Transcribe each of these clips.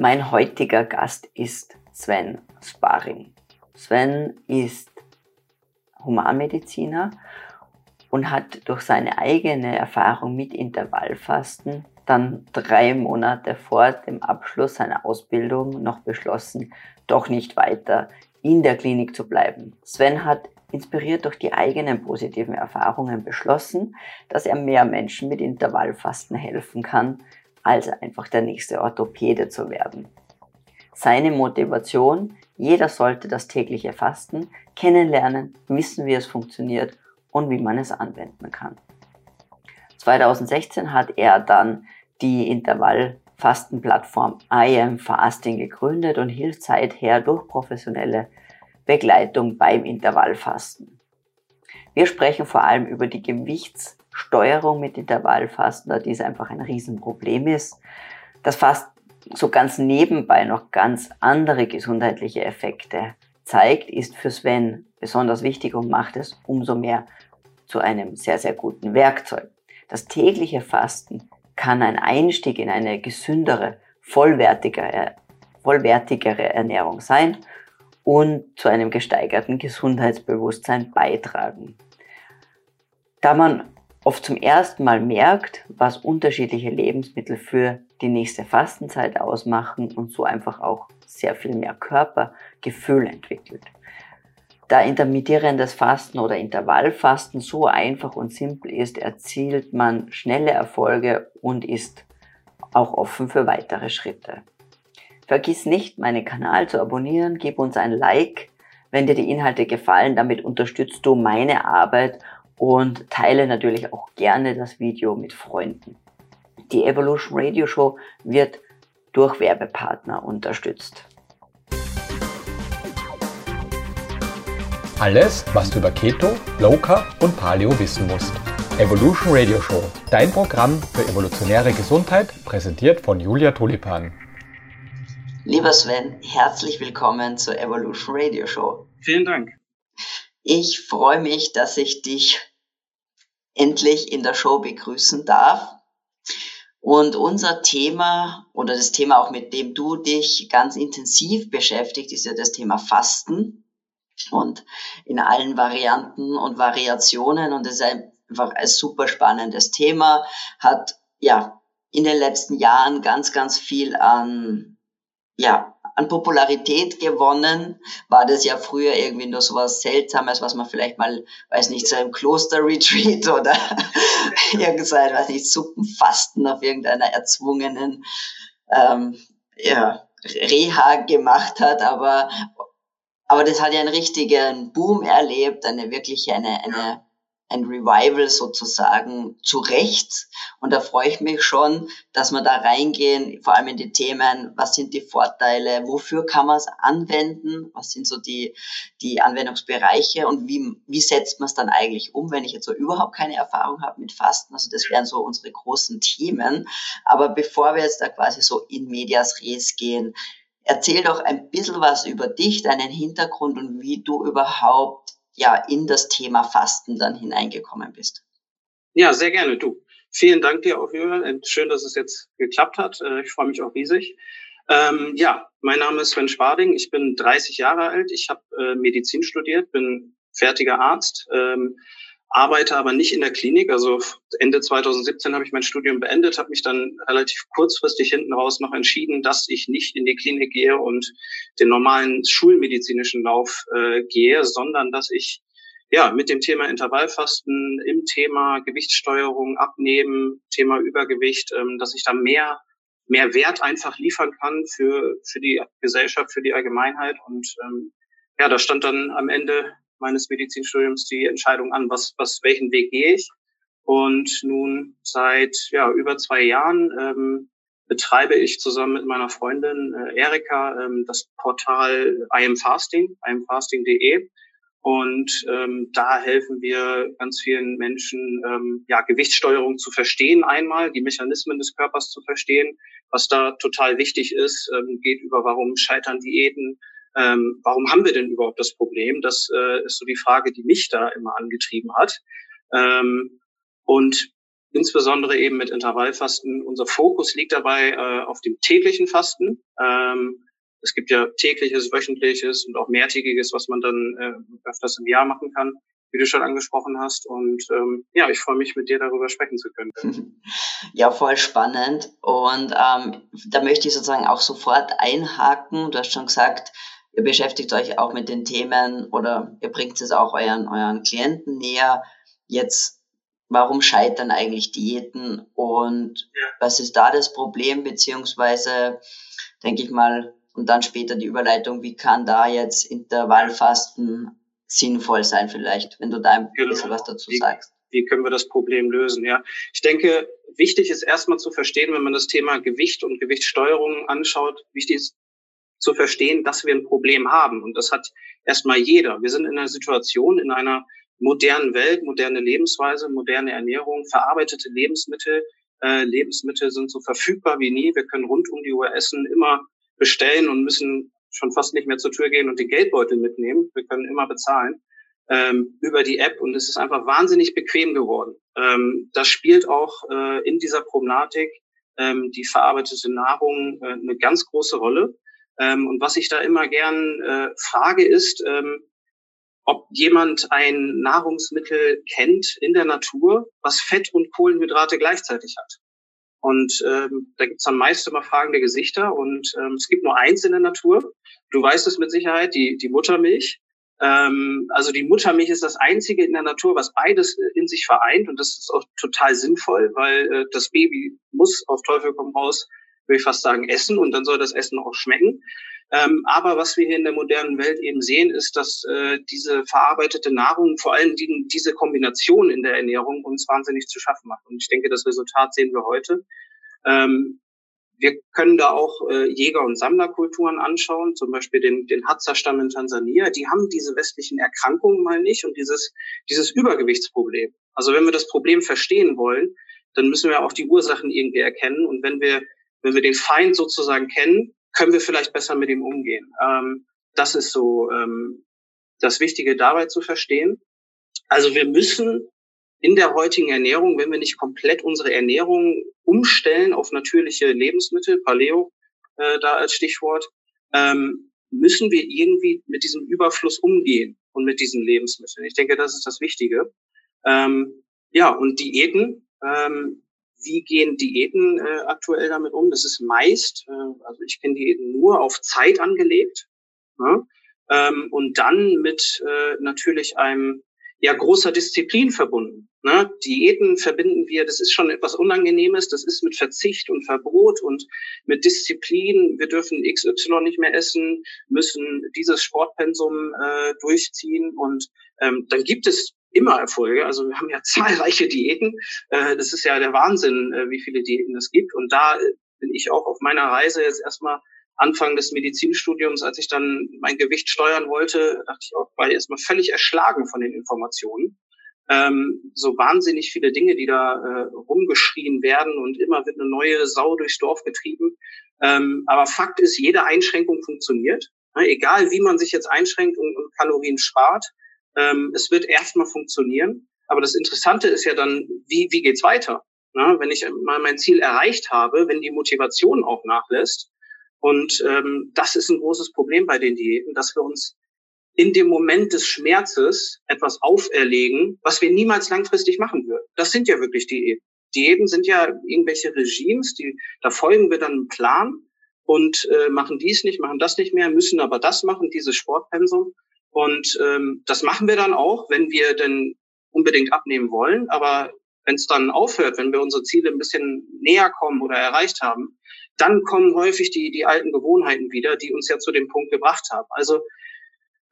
Mein heutiger Gast ist Sven Sparring. Sven ist Humanmediziner und hat durch seine eigene Erfahrung mit Intervallfasten dann drei Monate vor dem Abschluss seiner Ausbildung noch beschlossen, doch nicht weiter in der Klinik zu bleiben. Sven hat inspiriert durch die eigenen positiven Erfahrungen beschlossen, dass er mehr Menschen mit Intervallfasten helfen kann, als einfach der nächste Orthopäde zu werden. Seine Motivation, jeder sollte das tägliche Fasten kennenlernen, wissen, wie es funktioniert und wie man es anwenden kann. 2016 hat er dann die Intervallfastenplattform I Am Fasting gegründet und hilft seither durch professionelle Begleitung beim Intervallfasten. Wir sprechen vor allem über die Gewichtssteuerung mit Intervallfasten, da dies einfach ein Riesenproblem ist. Das fast so ganz nebenbei noch ganz andere gesundheitliche Effekte zeigt, ist für Sven besonders wichtig und macht es umso mehr zu einem sehr, sehr guten Werkzeug. Das tägliche Fasten kann ein Einstieg in eine gesündere, vollwertigere, vollwertigere Ernährung sein und zu einem gesteigerten Gesundheitsbewusstsein beitragen. Da man oft zum ersten Mal merkt, was unterschiedliche Lebensmittel für die nächste Fastenzeit ausmachen und so einfach auch sehr viel mehr Körpergefühl entwickelt. Da intermittierendes Fasten oder Intervallfasten so einfach und simpel ist, erzielt man schnelle Erfolge und ist auch offen für weitere Schritte. Vergiss nicht, meinen Kanal zu abonnieren, gib uns ein Like, wenn dir die Inhalte gefallen. Damit unterstützt du meine Arbeit und teile natürlich auch gerne das Video mit Freunden. Die Evolution Radio Show wird durch Werbepartner unterstützt. Alles, was du über Keto, Low Carb und Paleo wissen musst. Evolution Radio Show, dein Programm für evolutionäre Gesundheit, präsentiert von Julia Tulipan. Lieber Sven, herzlich willkommen zur Evolution Radio Show. Vielen Dank. Ich freue mich, dass ich dich endlich in der Show begrüßen darf. Und unser Thema oder das Thema auch mit dem du dich ganz intensiv beschäftigt, ist ja das Thema Fasten. Und in allen Varianten und Variationen. Und es ist einfach ein super spannendes Thema, hat ja in den letzten Jahren ganz, ganz viel an ja, an Popularität gewonnen, war das ja früher irgendwie nur so was Seltsames, was man vielleicht mal, weiß nicht, so im Kloster-Retreat oder irgendein, weiß nicht, Suppenfasten auf irgendeiner erzwungenen ähm, ja, Reha gemacht hat, aber, aber das hat ja einen richtigen Boom erlebt, eine wirkliche, eine, eine ein Revival sozusagen zurecht. Und da freue ich mich schon, dass wir da reingehen, vor allem in die Themen, was sind die Vorteile, wofür kann man es anwenden, was sind so die, die Anwendungsbereiche und wie, wie setzt man es dann eigentlich um, wenn ich jetzt so überhaupt keine Erfahrung habe mit Fasten. Also das wären so unsere großen Themen. Aber bevor wir jetzt da quasi so in Medias Res gehen, erzähl doch ein bisschen was über dich, deinen Hintergrund und wie du überhaupt ja in das Thema Fasten dann hineingekommen bist. Ja, sehr gerne, du. Vielen Dank dir auch, Julian. Schön, dass es jetzt geklappt hat. Äh, ich freue mich auch riesig. Ähm, ja, mein Name ist Sven Sparding. Ich bin 30 Jahre alt. Ich habe äh, Medizin studiert, bin fertiger Arzt, ähm, arbeite aber nicht in der Klinik. Also Ende 2017 habe ich mein Studium beendet, habe mich dann relativ kurzfristig hinten raus noch entschieden, dass ich nicht in die Klinik gehe und den normalen schulmedizinischen Lauf äh, gehe, sondern dass ich ja mit dem Thema Intervallfasten, im Thema Gewichtssteuerung, Abnehmen, Thema Übergewicht, ähm, dass ich da mehr mehr Wert einfach liefern kann für für die Gesellschaft, für die Allgemeinheit und ähm, ja, da stand dann am Ende meines Medizinstudiums die Entscheidung an, was, was, welchen Weg gehe ich. Und nun seit ja, über zwei Jahren ähm, betreibe ich zusammen mit meiner Freundin äh, Erika ähm, das Portal I am Fasting, imfasting.de. Und ähm, da helfen wir ganz vielen Menschen, ähm, ja, Gewichtssteuerung zu verstehen einmal, die Mechanismen des Körpers zu verstehen. Was da total wichtig ist, ähm, geht über warum scheitern Diäten, ähm, warum haben wir denn überhaupt das Problem? Das äh, ist so die Frage, die mich da immer angetrieben hat. Ähm, und insbesondere eben mit Intervallfasten. Unser Fokus liegt dabei äh, auf dem täglichen Fasten. Ähm, es gibt ja tägliches, wöchentliches und auch mehrtägiges, was man dann äh, öfters im Jahr machen kann, wie du schon angesprochen hast. Und ähm, ja, ich freue mich, mit dir darüber sprechen zu können. Ja, voll spannend. Und ähm, da möchte ich sozusagen auch sofort einhaken. Du hast schon gesagt, ihr beschäftigt euch auch mit den Themen oder ihr bringt es auch euren, euren Klienten näher. Jetzt, warum scheitern eigentlich Diäten und ja. was ist da das Problem, beziehungsweise, denke ich mal, und dann später die Überleitung, wie kann da jetzt Intervallfasten sinnvoll sein vielleicht, wenn du da ein genau. bisschen was dazu wie, sagst. Wie können wir das Problem lösen? Ja, ich denke, wichtig ist erstmal zu verstehen, wenn man das Thema Gewicht und Gewichtssteuerung anschaut, wichtig ist zu verstehen, dass wir ein Problem haben. Und das hat erstmal jeder. Wir sind in einer Situation, in einer modernen Welt, moderne Lebensweise, moderne Ernährung, verarbeitete Lebensmittel. Äh, Lebensmittel sind so verfügbar wie nie. Wir können rund um die Uhr essen, immer bestellen und müssen schon fast nicht mehr zur Tür gehen und den Geldbeutel mitnehmen. Wir können immer bezahlen ähm, über die App und es ist einfach wahnsinnig bequem geworden. Ähm, das spielt auch äh, in dieser Problematik ähm, die verarbeitete Nahrung äh, eine ganz große Rolle. Ähm, und was ich da immer gern äh, frage ist, ähm, ob jemand ein Nahrungsmittel kennt in der Natur, was Fett und Kohlenhydrate gleichzeitig hat. Und ähm, da gibt's dann meist immer fragende Gesichter und ähm, es gibt nur eins in der Natur. Du weißt es mit Sicherheit, die, die Muttermilch. Ähm, also die Muttermilch ist das einzige in der Natur, was beides in sich vereint und das ist auch total sinnvoll, weil äh, das Baby muss auf Teufel komm raus, würde ich fast sagen, essen und dann soll das Essen auch schmecken. Ähm, aber was wir hier in der modernen Welt eben sehen, ist, dass äh, diese verarbeitete Nahrung, vor allem die, diese Kombination in der Ernährung uns wahnsinnig zu schaffen macht. Und ich denke, das Resultat sehen wir heute. Ähm, wir können da auch äh, Jäger- und Sammlerkulturen anschauen, zum Beispiel den, den Hadza-Stamm in Tansania. Die haben diese westlichen Erkrankungen mal nicht und dieses, dieses Übergewichtsproblem. Also wenn wir das Problem verstehen wollen, dann müssen wir auch die Ursachen irgendwie erkennen. Und wenn wir, wenn wir den Feind sozusagen kennen, können wir vielleicht besser mit ihm umgehen. Ähm, das ist so ähm, das Wichtige dabei zu verstehen. Also wir müssen in der heutigen Ernährung, wenn wir nicht komplett unsere Ernährung umstellen auf natürliche Lebensmittel, Paleo äh, da als Stichwort, ähm, müssen wir irgendwie mit diesem Überfluss umgehen und mit diesen Lebensmitteln. Ich denke, das ist das Wichtige. Ähm, ja, und Diäten, ähm, wie gehen Diäten äh, aktuell damit um? Das ist meist, äh, also ich kenne Diäten nur auf Zeit angelegt ne? ähm, und dann mit äh, natürlich einem ja großer Disziplin verbunden. Ne? Diäten verbinden wir, das ist schon etwas Unangenehmes, das ist mit Verzicht und Verbot und mit Disziplin. Wir dürfen XY nicht mehr essen, müssen dieses Sportpensum äh, durchziehen und ähm, dann gibt es immer Erfolge. Also wir haben ja zahlreiche Diäten. Äh, das ist ja der Wahnsinn, äh, wie viele Diäten es gibt. Und da äh, bin ich auch auf meiner Reise jetzt erstmal Anfang des Medizinstudiums, als ich dann mein Gewicht steuern wollte, dachte ich auch, war ich erstmal völlig erschlagen von den Informationen. Ähm, so wahnsinnig viele Dinge, die da äh, rumgeschrien werden und immer wird eine neue Sau durchs Dorf getrieben. Ähm, aber Fakt ist, jede Einschränkung funktioniert. Ne, egal wie man sich jetzt einschränkt und, und Kalorien spart, ähm, es wird erstmal funktionieren. Aber das Interessante ist ja dann, wie, wie geht's weiter? Na, wenn ich mal mein Ziel erreicht habe, wenn die Motivation auch nachlässt. Und ähm, das ist ein großes Problem bei den Diäten, dass wir uns in dem Moment des Schmerzes etwas auferlegen, was wir niemals langfristig machen würden. Das sind ja wirklich Diäten. Diäten sind ja irgendwelche Regimes, die, da folgen wir dann einem Plan und äh, machen dies nicht, machen das nicht mehr, müssen aber das machen, dieses Sportpensum. Und ähm, das machen wir dann auch, wenn wir denn unbedingt abnehmen wollen. Aber wenn es dann aufhört, wenn wir unsere Ziele ein bisschen näher kommen oder erreicht haben, dann kommen häufig die, die alten Gewohnheiten wieder, die uns ja zu dem Punkt gebracht haben. Also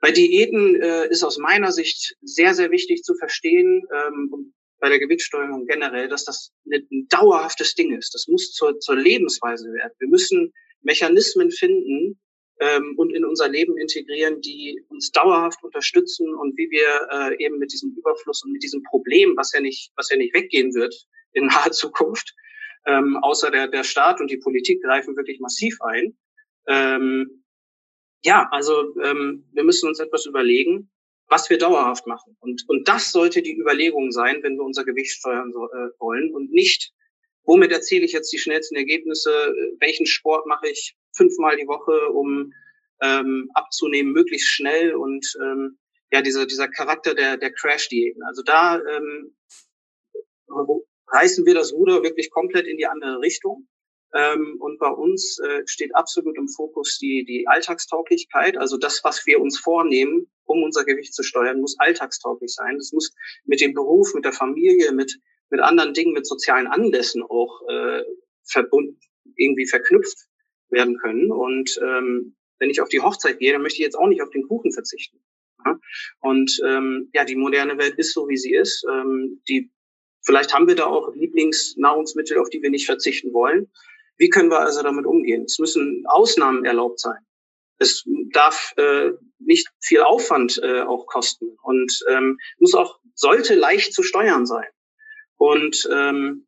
bei Diäten äh, ist aus meiner Sicht sehr, sehr wichtig zu verstehen, ähm, bei der Gewichtssteuerung generell, dass das ein dauerhaftes Ding ist. Das muss zur, zur Lebensweise werden. Wir müssen Mechanismen finden, ähm, und in unser Leben integrieren, die uns dauerhaft unterstützen und wie wir äh, eben mit diesem Überfluss und mit diesem Problem, was ja nicht, was ja nicht weggehen wird in naher Zukunft, ähm, außer der, der Staat und die Politik greifen wirklich massiv ein. Ähm, ja, also ähm, wir müssen uns etwas überlegen, was wir dauerhaft machen. Und, und das sollte die Überlegung sein, wenn wir unser Gewicht steuern so, äh, wollen und nicht, womit erziele ich jetzt die schnellsten Ergebnisse, welchen Sport mache ich, fünfmal die Woche, um ähm, abzunehmen, möglichst schnell und ähm, ja, dieser, dieser Charakter der, der Crash-Diäten. Also da ähm, reißen wir das Ruder wirklich komplett in die andere Richtung. Ähm, und bei uns äh, steht absolut im Fokus die, die Alltagstauglichkeit. Also das, was wir uns vornehmen, um unser Gewicht zu steuern, muss alltagstauglich sein. Das muss mit dem Beruf, mit der Familie, mit, mit anderen Dingen, mit sozialen Anlässen auch äh, verbunden, irgendwie verknüpft werden können. Und ähm, wenn ich auf die Hochzeit gehe, dann möchte ich jetzt auch nicht auf den Kuchen verzichten. Ja? Und ähm, ja, die moderne Welt ist so, wie sie ist. Ähm, die, vielleicht haben wir da auch Lieblingsnahrungsmittel, auf die wir nicht verzichten wollen. Wie können wir also damit umgehen? Es müssen Ausnahmen erlaubt sein. Es darf äh, nicht viel Aufwand äh, auch kosten und ähm, muss auch sollte leicht zu steuern sein. Und ähm,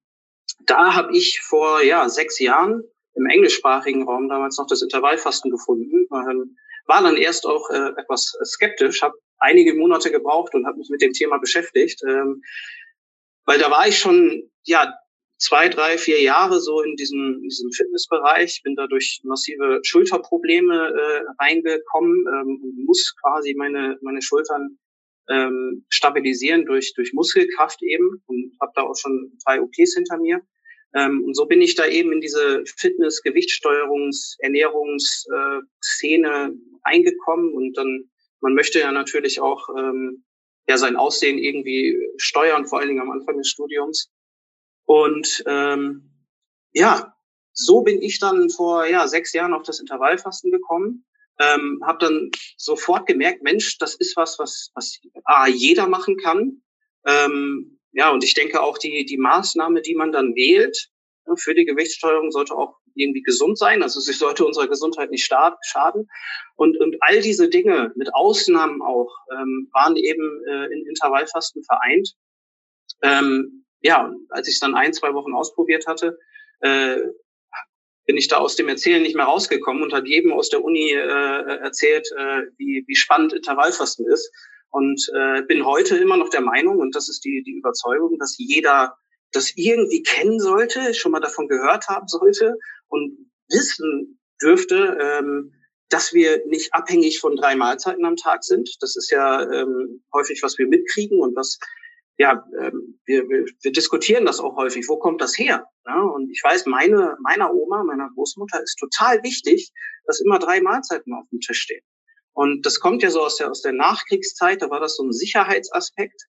da habe ich vor ja sechs Jahren im englischsprachigen Raum damals noch das Intervallfasten gefunden. Ähm, war dann erst auch äh, etwas skeptisch, habe einige Monate gebraucht und habe mich mit dem Thema beschäftigt, ähm, weil da war ich schon ja zwei, drei, vier Jahre so in diesem, in diesem Fitnessbereich, bin da durch massive Schulterprobleme äh, reingekommen, ähm, muss quasi meine, meine Schultern ähm, stabilisieren durch, durch Muskelkraft eben und habe da auch schon drei OPs hinter mir. Ähm, und so bin ich da eben in diese Fitness-, Gewichtssteuerungs-, Ernährungsszene äh, eingekommen und dann, man möchte ja natürlich auch ähm, ja sein Aussehen irgendwie steuern, vor allen Dingen am Anfang des Studiums. Und ähm, ja, so bin ich dann vor ja, sechs Jahren auf das Intervallfasten gekommen. Ähm, habe dann sofort gemerkt, Mensch, das ist was, was, was A, jeder machen kann. Ähm, ja, und ich denke auch die, die Maßnahme, die man dann wählt ne, für die Gewichtssteuerung, sollte auch irgendwie gesund sein. Also sie sollte unserer Gesundheit nicht schaden. Und, und all diese Dinge, mit Ausnahmen auch, ähm, waren eben äh, in Intervallfasten vereint. Ähm, ja, als ich es dann ein, zwei Wochen ausprobiert hatte, äh, bin ich da aus dem Erzählen nicht mehr rausgekommen und hat jedem aus der Uni äh, erzählt, äh, wie, wie spannend Intervallfasten ist. Und äh, bin heute immer noch der Meinung, und das ist die, die Überzeugung, dass jeder das irgendwie kennen sollte, schon mal davon gehört haben sollte und wissen dürfte, ähm, dass wir nicht abhängig von drei Mahlzeiten am Tag sind. Das ist ja ähm, häufig, was wir mitkriegen und was ja, ähm, wir, wir, wir diskutieren das auch häufig. Wo kommt das her? Ja, und ich weiß, meine, meiner Oma, meiner Großmutter ist total wichtig, dass immer drei Mahlzeiten auf dem Tisch stehen. Und das kommt ja so aus der, aus der Nachkriegszeit, da war das so ein Sicherheitsaspekt.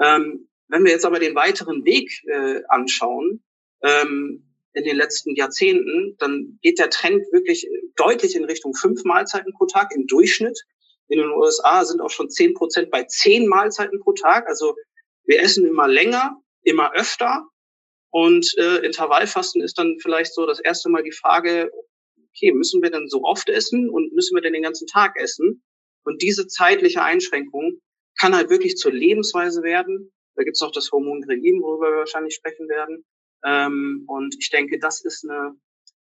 Ähm, wenn wir jetzt aber den weiteren Weg äh, anschauen, ähm, in den letzten Jahrzehnten, dann geht der Trend wirklich deutlich in Richtung fünf Mahlzeiten pro Tag im Durchschnitt. In den USA sind auch schon zehn Prozent bei zehn Mahlzeiten pro Tag. Also wir essen immer länger, immer öfter. Und äh, Intervallfasten ist dann vielleicht so das erste Mal die Frage, okay, müssen wir denn so oft essen und müssen wir denn den ganzen Tag essen? Und diese zeitliche Einschränkung kann halt wirklich zur Lebensweise werden. Da gibt's noch das Hormon Grelin, worüber wir wahrscheinlich sprechen werden. Ähm, und ich denke, das ist eine,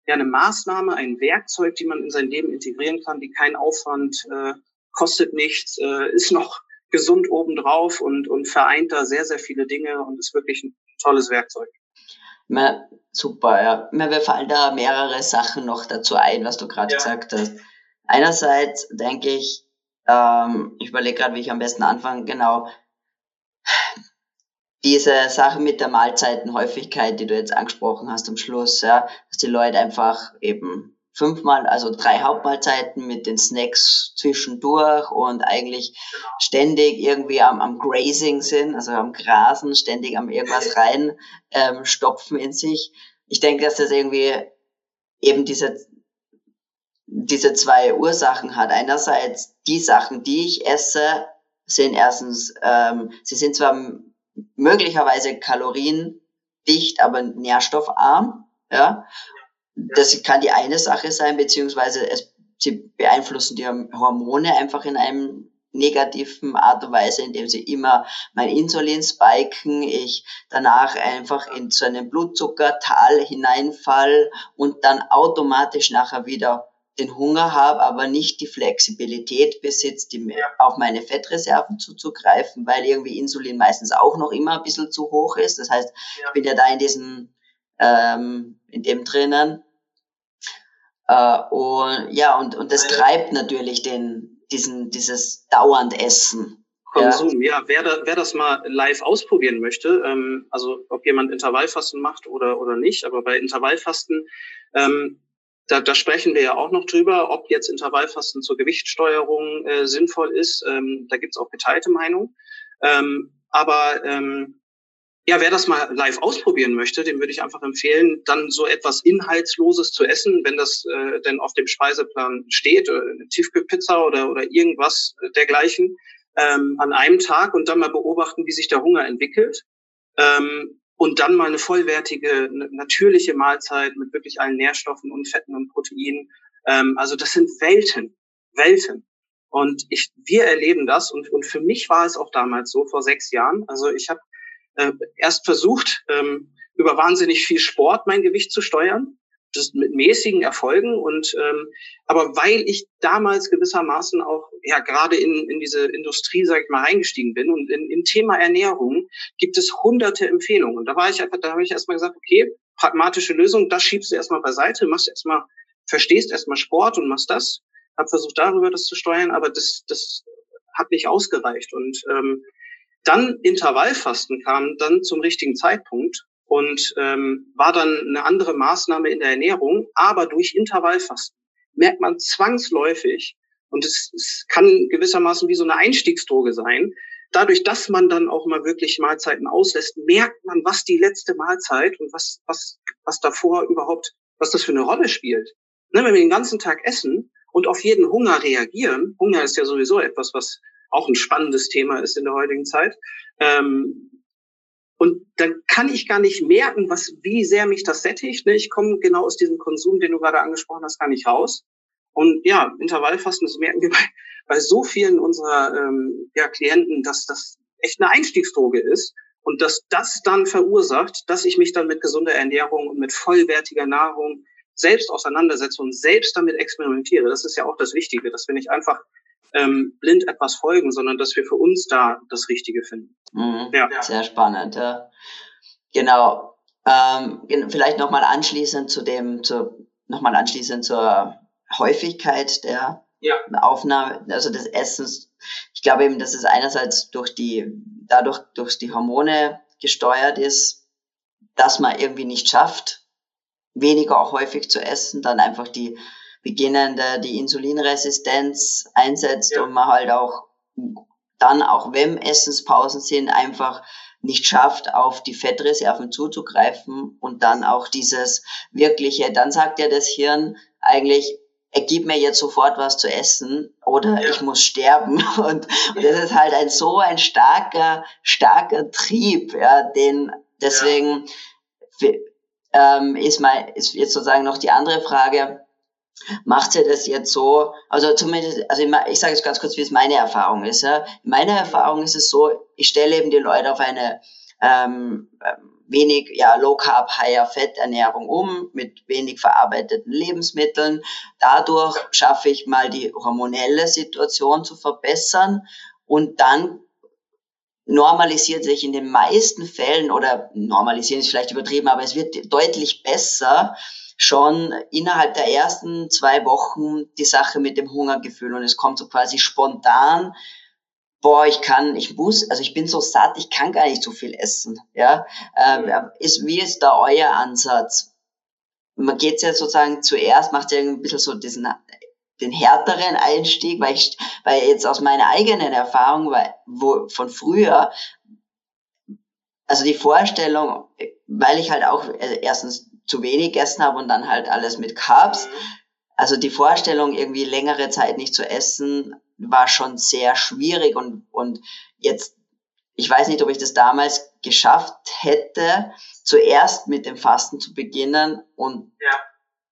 ja, eine Maßnahme, ein Werkzeug, die man in sein Leben integrieren kann, die keinen Aufwand äh, kostet nichts, äh, ist noch gesund obendrauf und, und vereint da sehr, sehr viele Dinge und ist wirklich ein tolles Werkzeug. Na, super, ja. Mir fallen da mehrere Sachen noch dazu ein, was du gerade ja. gesagt hast. Einerseits denke ich, ähm, ich überlege gerade, wie ich am besten anfange, genau, diese Sache mit der Mahlzeitenhäufigkeit, die du jetzt angesprochen hast am Schluss, ja, dass die Leute einfach eben fünfmal, also drei Hauptmahlzeiten mit den Snacks zwischendurch und eigentlich ständig irgendwie am, am Grazing sind, also am Grasen, ständig am irgendwas rein ähm, stopfen in sich. Ich denke, dass das irgendwie eben diese, diese zwei Ursachen hat. Einerseits die Sachen, die ich esse, sind erstens, ähm, sie sind zwar möglicherweise kaloriendicht, aber nährstoffarm, ja, das kann die eine Sache sein, beziehungsweise es, sie beeinflussen die Hormone einfach in einem negativen Art und Weise, indem sie immer mein Insulin spiken, ich danach einfach in so einen Blutzuckertal hineinfall und dann automatisch nachher wieder den Hunger habe, aber nicht die Flexibilität besitzt, die, auf meine Fettreserven zuzugreifen, weil irgendwie Insulin meistens auch noch immer ein bisschen zu hoch ist. Das heißt, ich bin ja da in diesem, ähm, in dem drinnen Äh, und ja, und, und das treibt natürlich den, diesen, dieses dauernd Essen. Konsum, ja. ja. Wer, da, wer das mal live ausprobieren möchte, ähm, also ob jemand Intervallfasten macht oder, oder nicht, aber bei Intervallfasten, ähm, da, da sprechen wir ja auch noch drüber, ob jetzt Intervallfasten zur Gewichtssteuerung äh, sinnvoll ist. Ähm, da gibt's auch geteilte Meinung. Ähm, aber ähm, ja, wer das mal live ausprobieren möchte, dem würde ich einfach empfehlen, dann so etwas Inhaltsloses zu essen, wenn das äh, denn auf dem Speiseplan steht, äh, eine Tiefkühlpizza oder, oder irgendwas dergleichen, ähm, an einem Tag und dann mal beobachten, wie sich der Hunger entwickelt. Ähm, und dann mal eine vollwertige, natürliche Mahlzeit mit wirklich allen Nährstoffen und Fetten und Proteinen. Ähm, also das sind Welten, Welten. Und ich, wir erleben das und, und für mich war es auch damals so vor sechs Jahren. Also ich habe äh, erst versucht, ähm, über wahnsinnig viel Sport mein Gewicht zu steuern. Das mit mäßigen Erfolgen und ähm, aber weil ich damals gewissermaßen auch ja gerade in, in diese Industrie sage ich mal reingestiegen bin und in, im Thema Ernährung gibt es hunderte Empfehlungen. Und da war ich einfach da habe ich erstmal gesagt okay pragmatische Lösung das schiebst du erstmal beiseite machst erstmal verstehst erstmal Sport und machst das. Habe versucht darüber das zu steuern aber das das hat nicht ausgereicht und ähm, dann Intervallfasten kam dann zum richtigen Zeitpunkt und ähm, war dann eine andere Maßnahme in der Ernährung, aber durch Intervallfasten merkt man zwangsläufig, und es, es kann gewissermaßen wie so eine Einstiegsdroge sein, dadurch, dass man dann auch mal wirklich Mahlzeiten auslässt, merkt man, was die letzte Mahlzeit und was, was, was davor überhaupt, was das für eine Rolle spielt. Ne, wenn wir den ganzen Tag essen und auf jeden Hunger reagieren, Hunger ist ja sowieso etwas, was auch ein spannendes Thema ist in der heutigen Zeit, ähm, und dann kann ich gar nicht merken, was, wie sehr mich das sättigt. Ne? Ich komme genau aus diesem Konsum, den du gerade angesprochen hast, gar nicht raus. Und ja, Intervallfasten, das merken wir bei, bei so vielen unserer ähm, ja, Klienten, dass das echt eine Einstiegsdroge ist. Und dass das dann verursacht, dass ich mich dann mit gesunder Ernährung und mit vollwertiger Nahrung selbst auseinandersetze und selbst damit experimentiere. Das ist ja auch das Wichtige, dass wir nicht einfach ähm, blind etwas folgen, sondern dass wir für uns da das Richtige finden. Mhm. Ja. Sehr spannend, ja. Genau. Ähm, vielleicht nochmal anschließend zu dem, zu, nochmal anschließend zur Häufigkeit der ja. Aufnahme, also des Essens. Ich glaube eben, dass es einerseits durch die, dadurch durch die Hormone gesteuert ist, dass man irgendwie nicht schafft, weniger auch häufig zu essen, dann einfach die beginnende die Insulinresistenz einsetzt ja. und man halt auch dann, auch wenn Essenspausen sind, einfach nicht schafft, auf die Fettreserven zuzugreifen und dann auch dieses wirkliche, dann sagt ja das Hirn eigentlich, gib mir jetzt sofort was zu essen oder ja. ich muss sterben. Und, und, das ist halt ein so ein starker, starker Trieb, ja, den deswegen ja. ähm, ist mal, ist jetzt sozusagen noch die andere Frage, macht sie das jetzt so, also zumindest, also ich, sage jetzt ganz kurz, wie es meine Erfahrung ist. Ja. Meine Erfahrung ist es so, ich stelle eben die Leute auf eine ähm, wenig ja, Low Carb, Higher Fett Ernährung um mit wenig verarbeiteten Lebensmitteln. Dadurch schaffe ich mal die hormonelle Situation zu verbessern und dann normalisiert sich in den meisten Fällen oder normalisieren ist vielleicht übertrieben, aber es wird deutlich besser schon innerhalb der ersten zwei Wochen die Sache mit dem Hungergefühl und es kommt so quasi spontan, boah, ich kann, ich muss, also ich bin so satt, ich kann gar nicht so viel essen. Ja, ähm, ist, wie ist da euer Ansatz? Man geht jetzt sozusagen zuerst, macht ja ein bisschen so diesen den härteren Einstieg, weil ich, weil jetzt aus meiner eigenen Erfahrung, weil, wo, von früher, also die Vorstellung, weil ich halt auch also erstens zu wenig gegessen habe und dann halt alles mit Carbs. Also die Vorstellung, irgendwie längere Zeit nicht zu essen, war schon sehr schwierig und, und jetzt, ich weiß nicht, ob ich das damals geschafft hätte, zuerst mit dem Fasten zu beginnen und ja.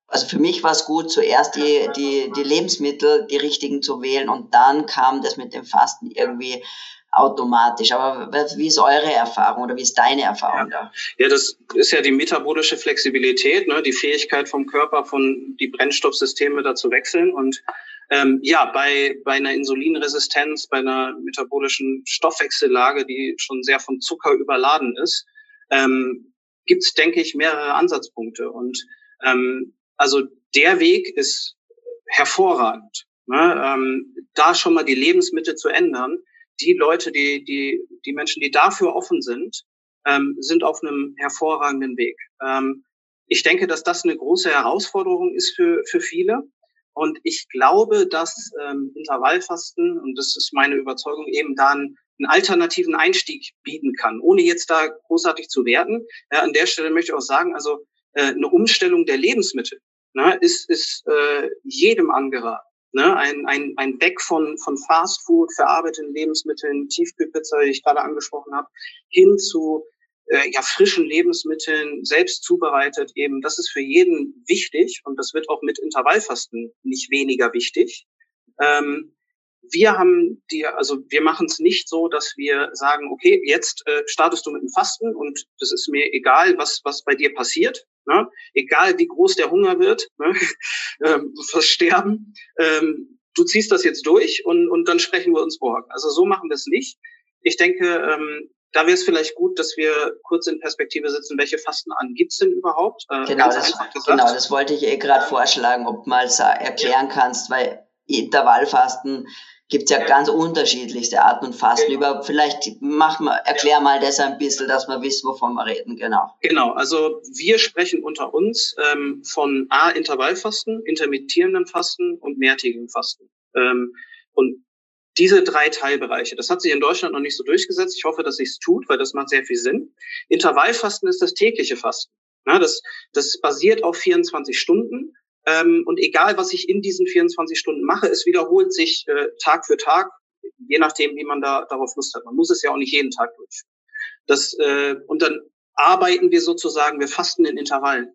Also für mich war es gut, zuerst die, die, die Lebensmittel, die richtigen zu wählen und dann kam das mit dem Fasten irgendwie automatisch. Aber wie ist eure Erfahrung oder wie ist deine Erfahrung ja. da? Ja, das ist ja die metabolische Flexibilität, ne? die Fähigkeit vom Körper, von die Brennstoffsysteme da zu wechseln. Und ähm, ja, bei, bei einer Insulinresistenz, bei einer metabolischen Stoffwechsellage, die schon sehr von Zucker überladen ist, ähm, gibt es, denke ich, mehrere Ansatzpunkte. Und ähm, also der Weg ist hervorragend. Ne? Ähm, da schon mal die Lebensmittel zu ändern. Die Leute, die, die, die Menschen, die dafür offen sind, ähm, sind auf einem hervorragenden Weg. Ähm, ich denke, dass das eine große Herausforderung ist für, für viele. Und ich glaube, dass ähm, Intervallfasten, und das ist meine Überzeugung, eben da einen, einen alternativen Einstieg bieten kann, ohne jetzt da großartig zu werten. Ja, an der Stelle möchte ich auch sagen, also äh, eine Umstellung der Lebensmittel ne, ist, ist äh, jedem angeraten. Ne? Ein, ein, ein Weg von, von Fast Food, verarbeiteten Lebensmitteln, Tiefkühlpizza, die ich gerade angesprochen habe, hin zu äh, ja, frischen Lebensmitteln selbst zubereitet eben, das ist für jeden wichtig und das wird auch mit Intervallfasten nicht weniger wichtig. Ähm, wir haben die, also wir machen es nicht so, dass wir sagen, okay, jetzt äh, startest du mit dem Fasten und das ist mir egal, was was bei dir passiert, ne? egal wie groß der Hunger wird, ne? ähm, versterben. Ähm, du ziehst das jetzt durch und und dann sprechen wir uns morgen. Also so machen wir es nicht. Ich denke, ähm, da wäre es vielleicht gut, dass wir kurz in Perspektive sitzen, welche Fastenarten gibt's denn überhaupt? Äh, genau, das, genau, das wollte ich eh gerade vorschlagen, ob du mal erklären kannst, weil Intervallfasten gibt's ja ganz unterschiedlichste Arten und Fasten. Über, vielleicht mach mal, erklär mal das ein bisschen, dass wir wissen, wovon wir reden, genau. Genau, also wir sprechen unter uns ähm, von A, Intervallfasten, intermittierendem Fasten und mehrtägigem Fasten. Ähm, und diese drei Teilbereiche, das hat sich in Deutschland noch nicht so durchgesetzt. Ich hoffe, dass sich es tut, weil das macht sehr viel Sinn. Intervallfasten ist das tägliche Fasten. Ja, das, das basiert auf 24 Stunden. Ähm, und egal, was ich in diesen 24 Stunden mache, es wiederholt sich äh, Tag für Tag, je nachdem, wie man da darauf Lust hat. Man muss es ja auch nicht jeden Tag durch. Das, äh, und dann arbeiten wir sozusagen, wir fasten in Intervallen.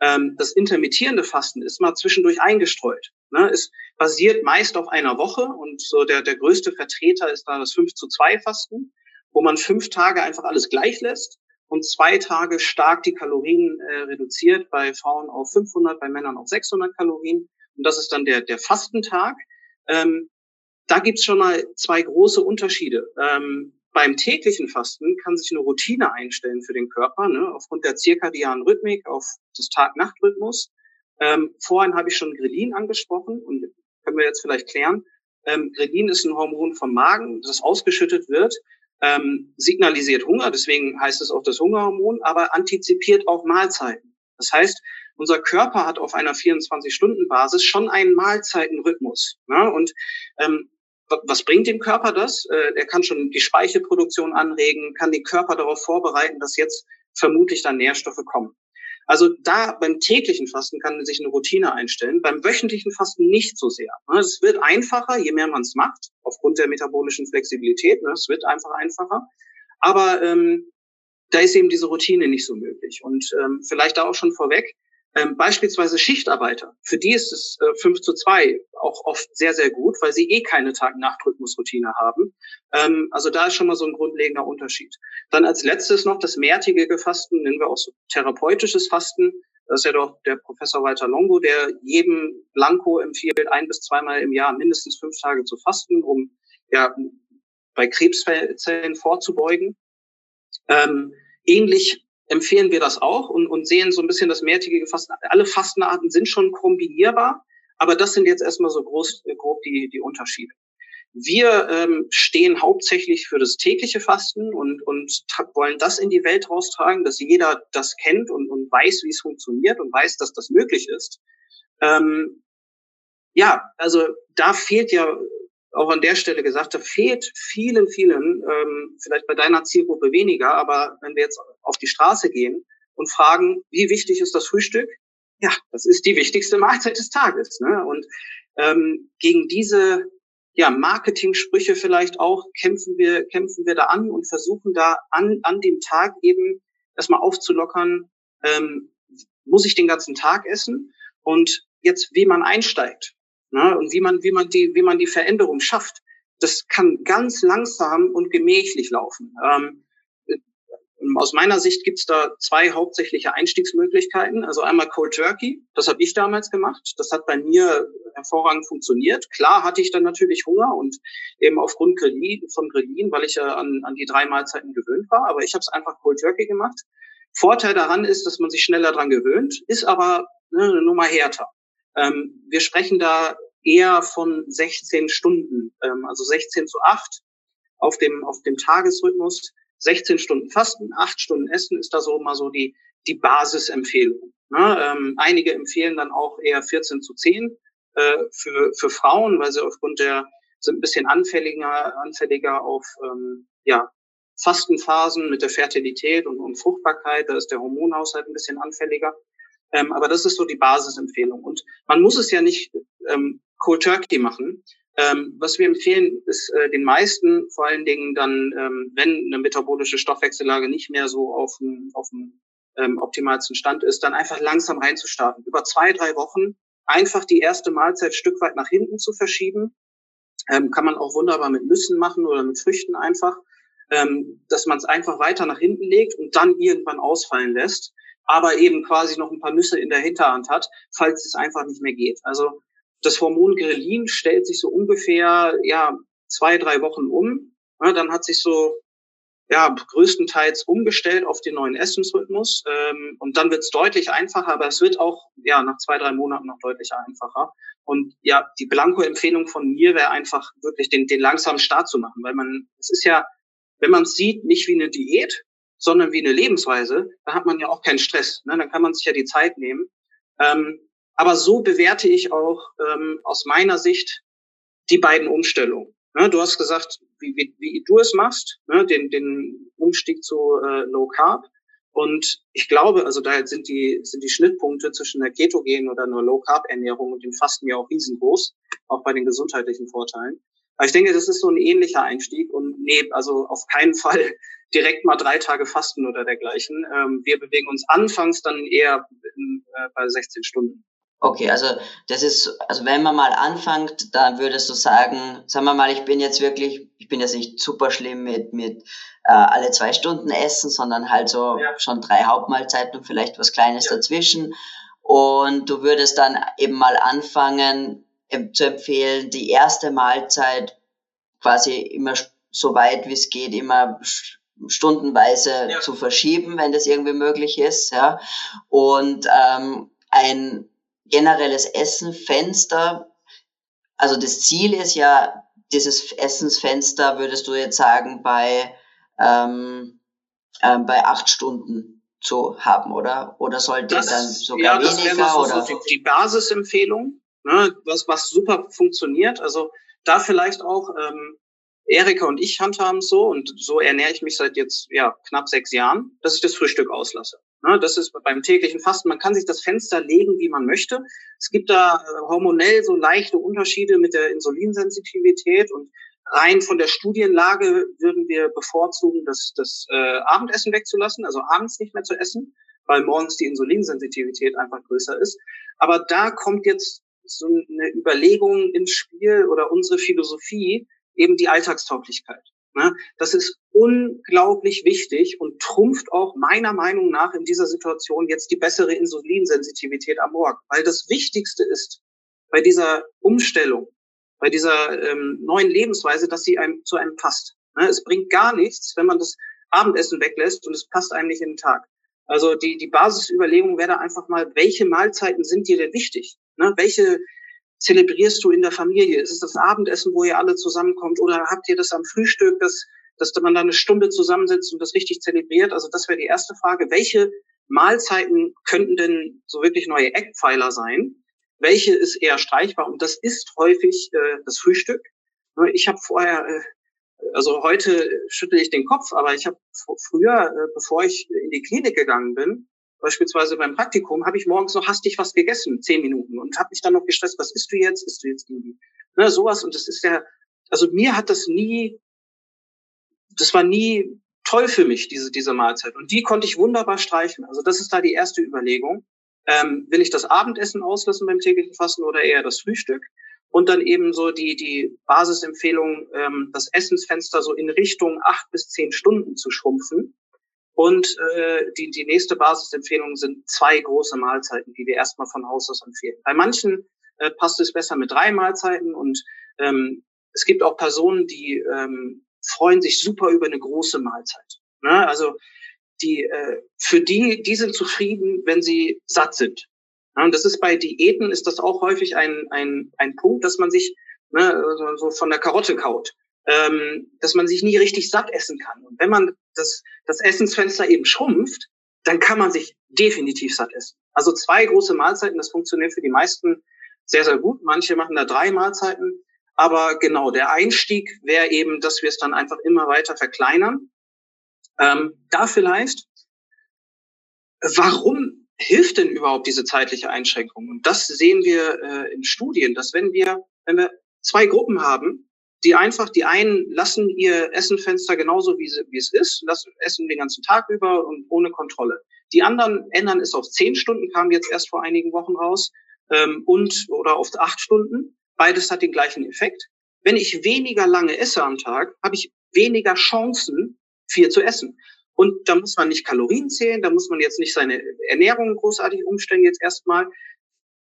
Ähm, das intermittierende Fasten ist mal zwischendurch eingestreut. Ne? Es basiert meist auf einer Woche und so der, der größte Vertreter ist da das 5 zu 2 Fasten, wo man fünf Tage einfach alles gleich lässt und zwei Tage stark die Kalorien äh, reduziert, bei Frauen auf 500, bei Männern auf 600 Kalorien. Und das ist dann der, der Fastentag. Ähm, da gibt's schon mal zwei große Unterschiede. Ähm, beim täglichen Fasten kann sich eine Routine einstellen für den Körper, ne, aufgrund der zirkadianen Rhythmik, auf das Tag-Nacht-Rhythmus. Ähm, vorhin habe ich schon Grelin angesprochen und können wir jetzt vielleicht klären. Ähm, Grelin ist ein Hormon vom Magen, das ausgeschüttet wird, ähm, signalisiert Hunger, deswegen heißt es auch das Hungerhormon, aber antizipiert auch Mahlzeiten. Das heißt, unser Körper hat auf einer 24-Stunden-Basis schon einen Mahlzeitenrhythmus. Ne? Und ähm, was bringt dem Körper das? Äh, er kann schon die Speichelproduktion anregen, kann den Körper darauf vorbereiten, dass jetzt vermutlich dann Nährstoffe kommen. Also da beim täglichen Fasten kann sich eine Routine einstellen, beim wöchentlichen Fasten nicht so sehr. Ne? Es wird einfacher, je mehr man es macht, aufgrund der metabolischen Flexibilität. Ne? Es wird einfach einfacher. Aber ähm, da ist eben diese Routine nicht so möglich. Und ähm, vielleicht da auch schon vorweg, ähm, beispielsweise Schichtarbeiter, für die ist es äh, 5 zu 2 auch oft sehr, sehr gut, weil sie eh keine Tag-Nacht-Rhythmusroutine haben. Ähm, also da ist schon mal so ein grundlegender Unterschied. Dann als letztes noch das mehrtägige Fasten, nennen wir auch so therapeutisches Fasten. Das ist ja doch der Professor Walter Longo, der jedem Blanco empfiehlt, ein bis zweimal im Jahr mindestens fünf Tage zu fasten, um ja bei Krebszellen vorzubeugen. Ähm, ähnlich empfehlen wir das auch und, und sehen so ein bisschen das mehrtägige Fasten. Alle Fastenarten sind schon kombinierbar, aber das sind jetzt erstmal so groß, grob die, die Unterschiede. Wir ähm, stehen hauptsächlich für das tägliche Fasten und, und wollen das in die Welt raustragen, dass jeder das kennt und, und weiß, wie es funktioniert und weiß, dass das möglich ist. Ähm, ja, also da fehlt ja auch an der Stelle gesagt, da fehlt vielen, vielen, ähm, vielleicht bei deiner Zielgruppe weniger, aber wenn wir jetzt auf die Straße gehen und fragen, wie wichtig ist das Frühstück? Ja, das ist die wichtigste Mahlzeit des Tages. Ne? Und ähm, gegen diese ja, Marketing-Sprüche vielleicht auch kämpfen wir, kämpfen wir da an und versuchen da an, an dem Tag eben erstmal aufzulockern, ähm, muss ich den ganzen Tag essen? Und jetzt, wie man einsteigt. Ne? Und wie man, wie man die, wie man die Veränderung schafft, das kann ganz langsam und gemächlich laufen. Ähm, aus meiner Sicht gibt es da zwei hauptsächliche Einstiegsmöglichkeiten. Also einmal Cold Turkey, das habe ich damals gemacht. Das hat bei mir hervorragend funktioniert. Klar hatte ich dann natürlich Hunger und eben aufgrund von Grillin, weil ich ja an, an die drei Mahlzeiten gewöhnt war. Aber ich habe es einfach Cold Turkey gemacht. Vorteil daran ist, dass man sich schneller dran gewöhnt, ist aber ne, eine Nummer härter. Ähm, wir sprechen da eher von 16 Stunden, ähm, also 16 zu 8 auf dem, auf dem Tagesrhythmus. 16 Stunden Fasten, 8 Stunden Essen ist da so mal so die, die Basisempfehlung. Ne? Ähm, einige empfehlen dann auch eher 14 zu 10 äh, für, für Frauen, weil sie aufgrund der sind ein bisschen anfälliger, anfälliger auf ähm, ja, Fastenphasen mit der Fertilität und, und Fruchtbarkeit. Da ist der Hormonhaushalt ein bisschen anfälliger. Ähm, aber das ist so die Basisempfehlung. Und man muss es ja nicht ähm, Cold Turkey machen. Ähm, was wir empfehlen, ist äh, den meisten vor allen Dingen dann, ähm, wenn eine metabolische Stoffwechsellage nicht mehr so auf dem, auf dem ähm, optimalsten Stand ist, dann einfach langsam reinzustarten. Über zwei, drei Wochen einfach die erste Mahlzeit Stück weit nach hinten zu verschieben. Ähm, kann man auch wunderbar mit Nüssen machen oder mit Früchten einfach, ähm, dass man es einfach weiter nach hinten legt und dann irgendwann ausfallen lässt, aber eben quasi noch ein paar Nüsse in der Hinterhand hat, falls es einfach nicht mehr geht. Also das Hormon Grelin stellt sich so ungefähr ja zwei, drei Wochen um. Ja, dann hat sich so ja, größtenteils umgestellt auf den neuen Essensrhythmus. Ähm, und dann wird es deutlich einfacher, aber es wird auch ja nach zwei, drei Monaten noch deutlich einfacher. Und ja, die Blanko-Empfehlung von mir wäre einfach wirklich den, den langsamen Start zu machen, weil man, es ist ja, wenn man es sieht, nicht wie eine Diät, sondern wie eine Lebensweise, da hat man ja auch keinen Stress. Ne? Dann kann man sich ja die Zeit nehmen. Ähm, aber so bewerte ich auch ähm, aus meiner Sicht die beiden Umstellungen. Ne, du hast gesagt, wie, wie, wie du es machst, ne, den, den Umstieg zu äh, Low Carb. Und ich glaube, also da sind die, sind die Schnittpunkte zwischen der ketogenen oder einer Low Carb Ernährung und dem Fasten ja auch riesengroß, auch bei den gesundheitlichen Vorteilen. Aber ich denke, das ist so ein ähnlicher Einstieg und nee, also auf keinen Fall direkt mal drei Tage Fasten oder dergleichen. Ähm, wir bewegen uns anfangs dann eher in, äh, bei 16 Stunden. Okay, also das ist, also wenn man mal anfängt, dann würdest du sagen, sagen wir mal, ich bin jetzt wirklich, ich bin jetzt nicht super schlimm mit, mit äh, alle zwei Stunden essen, sondern halt so ja. schon drei Hauptmahlzeiten und vielleicht was Kleines ja. dazwischen. Und du würdest dann eben mal anfangen zu empfehlen, die erste Mahlzeit quasi immer so weit wie es geht, immer stundenweise ja. zu verschieben, wenn das irgendwie möglich ist, ja. Und ähm, ein generelles Essenfenster. Also das Ziel ist ja, dieses Essensfenster, würdest du jetzt sagen, bei, ähm, äh, bei acht Stunden zu haben, oder? Oder sollte das, dann sogar ja, weniger? Das so oder? So die Basisempfehlung, ne, was, was super funktioniert. Also da vielleicht auch, ähm, Erika und ich handhaben so und so ernähre ich mich seit jetzt ja knapp sechs Jahren, dass ich das Frühstück auslasse. Ne, das ist beim täglichen Fasten. Man kann sich das Fenster legen, wie man möchte. Es gibt da äh, hormonell so leichte Unterschiede mit der Insulinsensitivität und rein von der Studienlage würden wir bevorzugen, das, das äh, Abendessen wegzulassen, also abends nicht mehr zu essen, weil morgens die Insulinsensitivität einfach größer ist. Aber da kommt jetzt so eine Überlegung ins Spiel oder unsere Philosophie, eben die Alltagstauglichkeit. Ne? Das ist unglaublich wichtig und trumpft auch meiner Meinung nach in dieser Situation jetzt die bessere Insulinsensitivität am Morgen. Weil das Wichtigste ist bei dieser Umstellung, bei dieser ähm, neuen Lebensweise, dass sie einem zu einem passt. Ne? Es bringt gar nichts, wenn man das Abendessen weglässt und es passt einem nicht in den Tag. Also die, die Basisüberlegung wäre da einfach mal, welche Mahlzeiten sind dir denn wichtig? Ne? Welche zelebrierst du in der Familie? Ist es das Abendessen, wo ihr alle zusammenkommt? Oder habt ihr das am Frühstück, dass, dass man da eine Stunde zusammensitzt und das richtig zelebriert? Also das wäre die erste Frage. Welche Mahlzeiten könnten denn so wirklich neue Eckpfeiler sein? Welche ist eher streichbar? Und das ist häufig äh, das Frühstück. Ich habe vorher, äh, also heute schüttel ich den Kopf, aber ich habe früher, äh, bevor ich in die Klinik gegangen bin, beispielsweise beim Praktikum, habe ich morgens noch hastig was gegessen, zehn Minuten, und habe mich dann noch gestresst, was isst du jetzt? Isst du jetzt irgendwie? Ne, sowas. Und das ist ja, also mir hat das nie, das war nie toll für mich, diese, diese Mahlzeit. Und die konnte ich wunderbar streichen. Also das ist da die erste Überlegung. Ähm, will ich das Abendessen auslassen beim täglichen Fasten oder eher das Frühstück? Und dann eben so die, die Basisempfehlung, ähm, das Essensfenster so in Richtung acht bis zehn Stunden zu schrumpfen und äh, die, die nächste Basisempfehlung sind zwei große Mahlzeiten, die wir erstmal von Haus aus empfehlen. Bei manchen äh, passt es besser mit drei Mahlzeiten und ähm, es gibt auch Personen, die ähm, freuen sich super über eine große Mahlzeit. Ne? Also die äh, für die, die sind zufrieden, wenn sie satt sind. Ja, und das ist bei Diäten ist das auch häufig ein, ein, ein Punkt, dass man sich ne, so von der Karotte kaut, ähm, dass man sich nie richtig satt essen kann. Und wenn man das, das Essensfenster eben schrumpft, dann kann man sich definitiv satt essen. Also zwei große Mahlzeiten, das funktioniert für die meisten sehr, sehr gut. Manche machen da drei Mahlzeiten. Aber genau, der Einstieg wäre eben, dass wir es dann einfach immer weiter verkleinern. Ähm, da vielleicht, warum hilft denn überhaupt diese zeitliche Einschränkung? Und das sehen wir äh, in Studien, dass wenn wir, wenn wir zwei Gruppen haben, die einfach, die einen lassen ihr Essenfenster genauso wie, sie, wie es ist, lassen, essen den ganzen Tag über und ohne Kontrolle. Die anderen ändern es auf zehn Stunden, kam jetzt erst vor einigen Wochen raus, ähm, und oder auf acht Stunden. Beides hat den gleichen Effekt. Wenn ich weniger lange esse am Tag, habe ich weniger Chancen, viel zu essen. Und da muss man nicht Kalorien zählen, da muss man jetzt nicht seine Ernährung großartig umstellen jetzt erstmal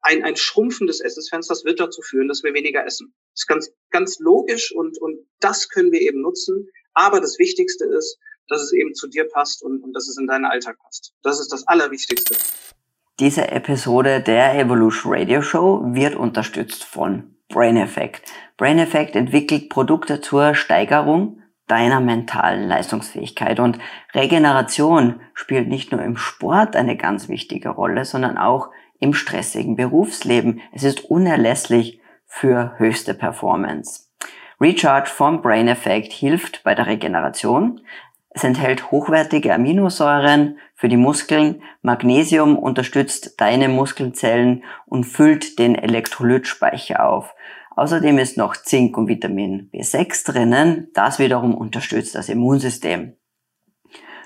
ein, ein Schrumpfen des Essensfensters wird dazu führen, dass wir weniger essen. Das ist ganz, ganz logisch und, und das können wir eben nutzen. Aber das Wichtigste ist, dass es eben zu dir passt und, und dass es in deinen Alltag passt. Das ist das Allerwichtigste. Diese Episode der Evolution Radio Show wird unterstützt von Brain Effect. Brain Effect entwickelt Produkte zur Steigerung deiner mentalen Leistungsfähigkeit und Regeneration spielt nicht nur im Sport eine ganz wichtige Rolle, sondern auch im stressigen Berufsleben. Es ist unerlässlich für höchste Performance. Recharge vom Brain Effect hilft bei der Regeneration. Es enthält hochwertige Aminosäuren für die Muskeln. Magnesium unterstützt deine Muskelzellen und füllt den Elektrolytspeicher auf. Außerdem ist noch Zink und Vitamin B6 drinnen. Das wiederum unterstützt das Immunsystem.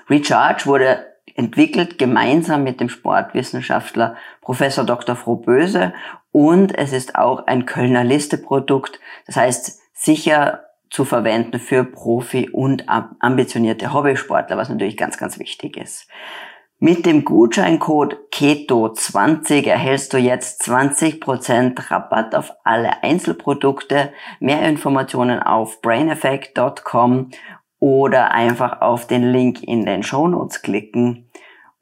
Recharge wurde entwickelt gemeinsam mit dem Sportwissenschaftler Professor Dr. Frohböse und es ist auch ein Kölner Listeprodukt. Das heißt, sicher zu verwenden für Profi- und ambitionierte Hobbysportler, was natürlich ganz, ganz wichtig ist. Mit dem Gutscheincode KETO20 erhältst du jetzt 20% Rabatt auf alle Einzelprodukte. Mehr Informationen auf braineffect.com oder einfach auf den Link in den Shownotes klicken.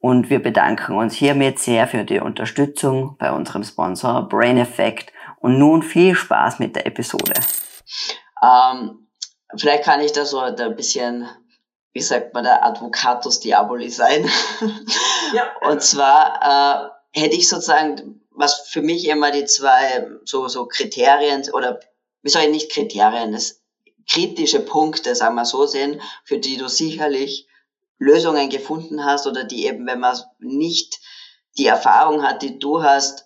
Und wir bedanken uns hiermit sehr für die Unterstützung bei unserem Sponsor Brain Effect. Und nun viel Spaß mit der Episode. Ähm, vielleicht kann ich da so ein bisschen, wie sagt man, der Advocatus Diaboli sein. Ja. Und zwar äh, hätte ich sozusagen, was für mich immer die zwei so, so Kriterien oder wie soll ich nicht Kriterien, das kritische Punkte, sagen wir so sehen, für die du sicherlich Lösungen gefunden hast oder die eben, wenn man nicht die Erfahrung hat, die du hast,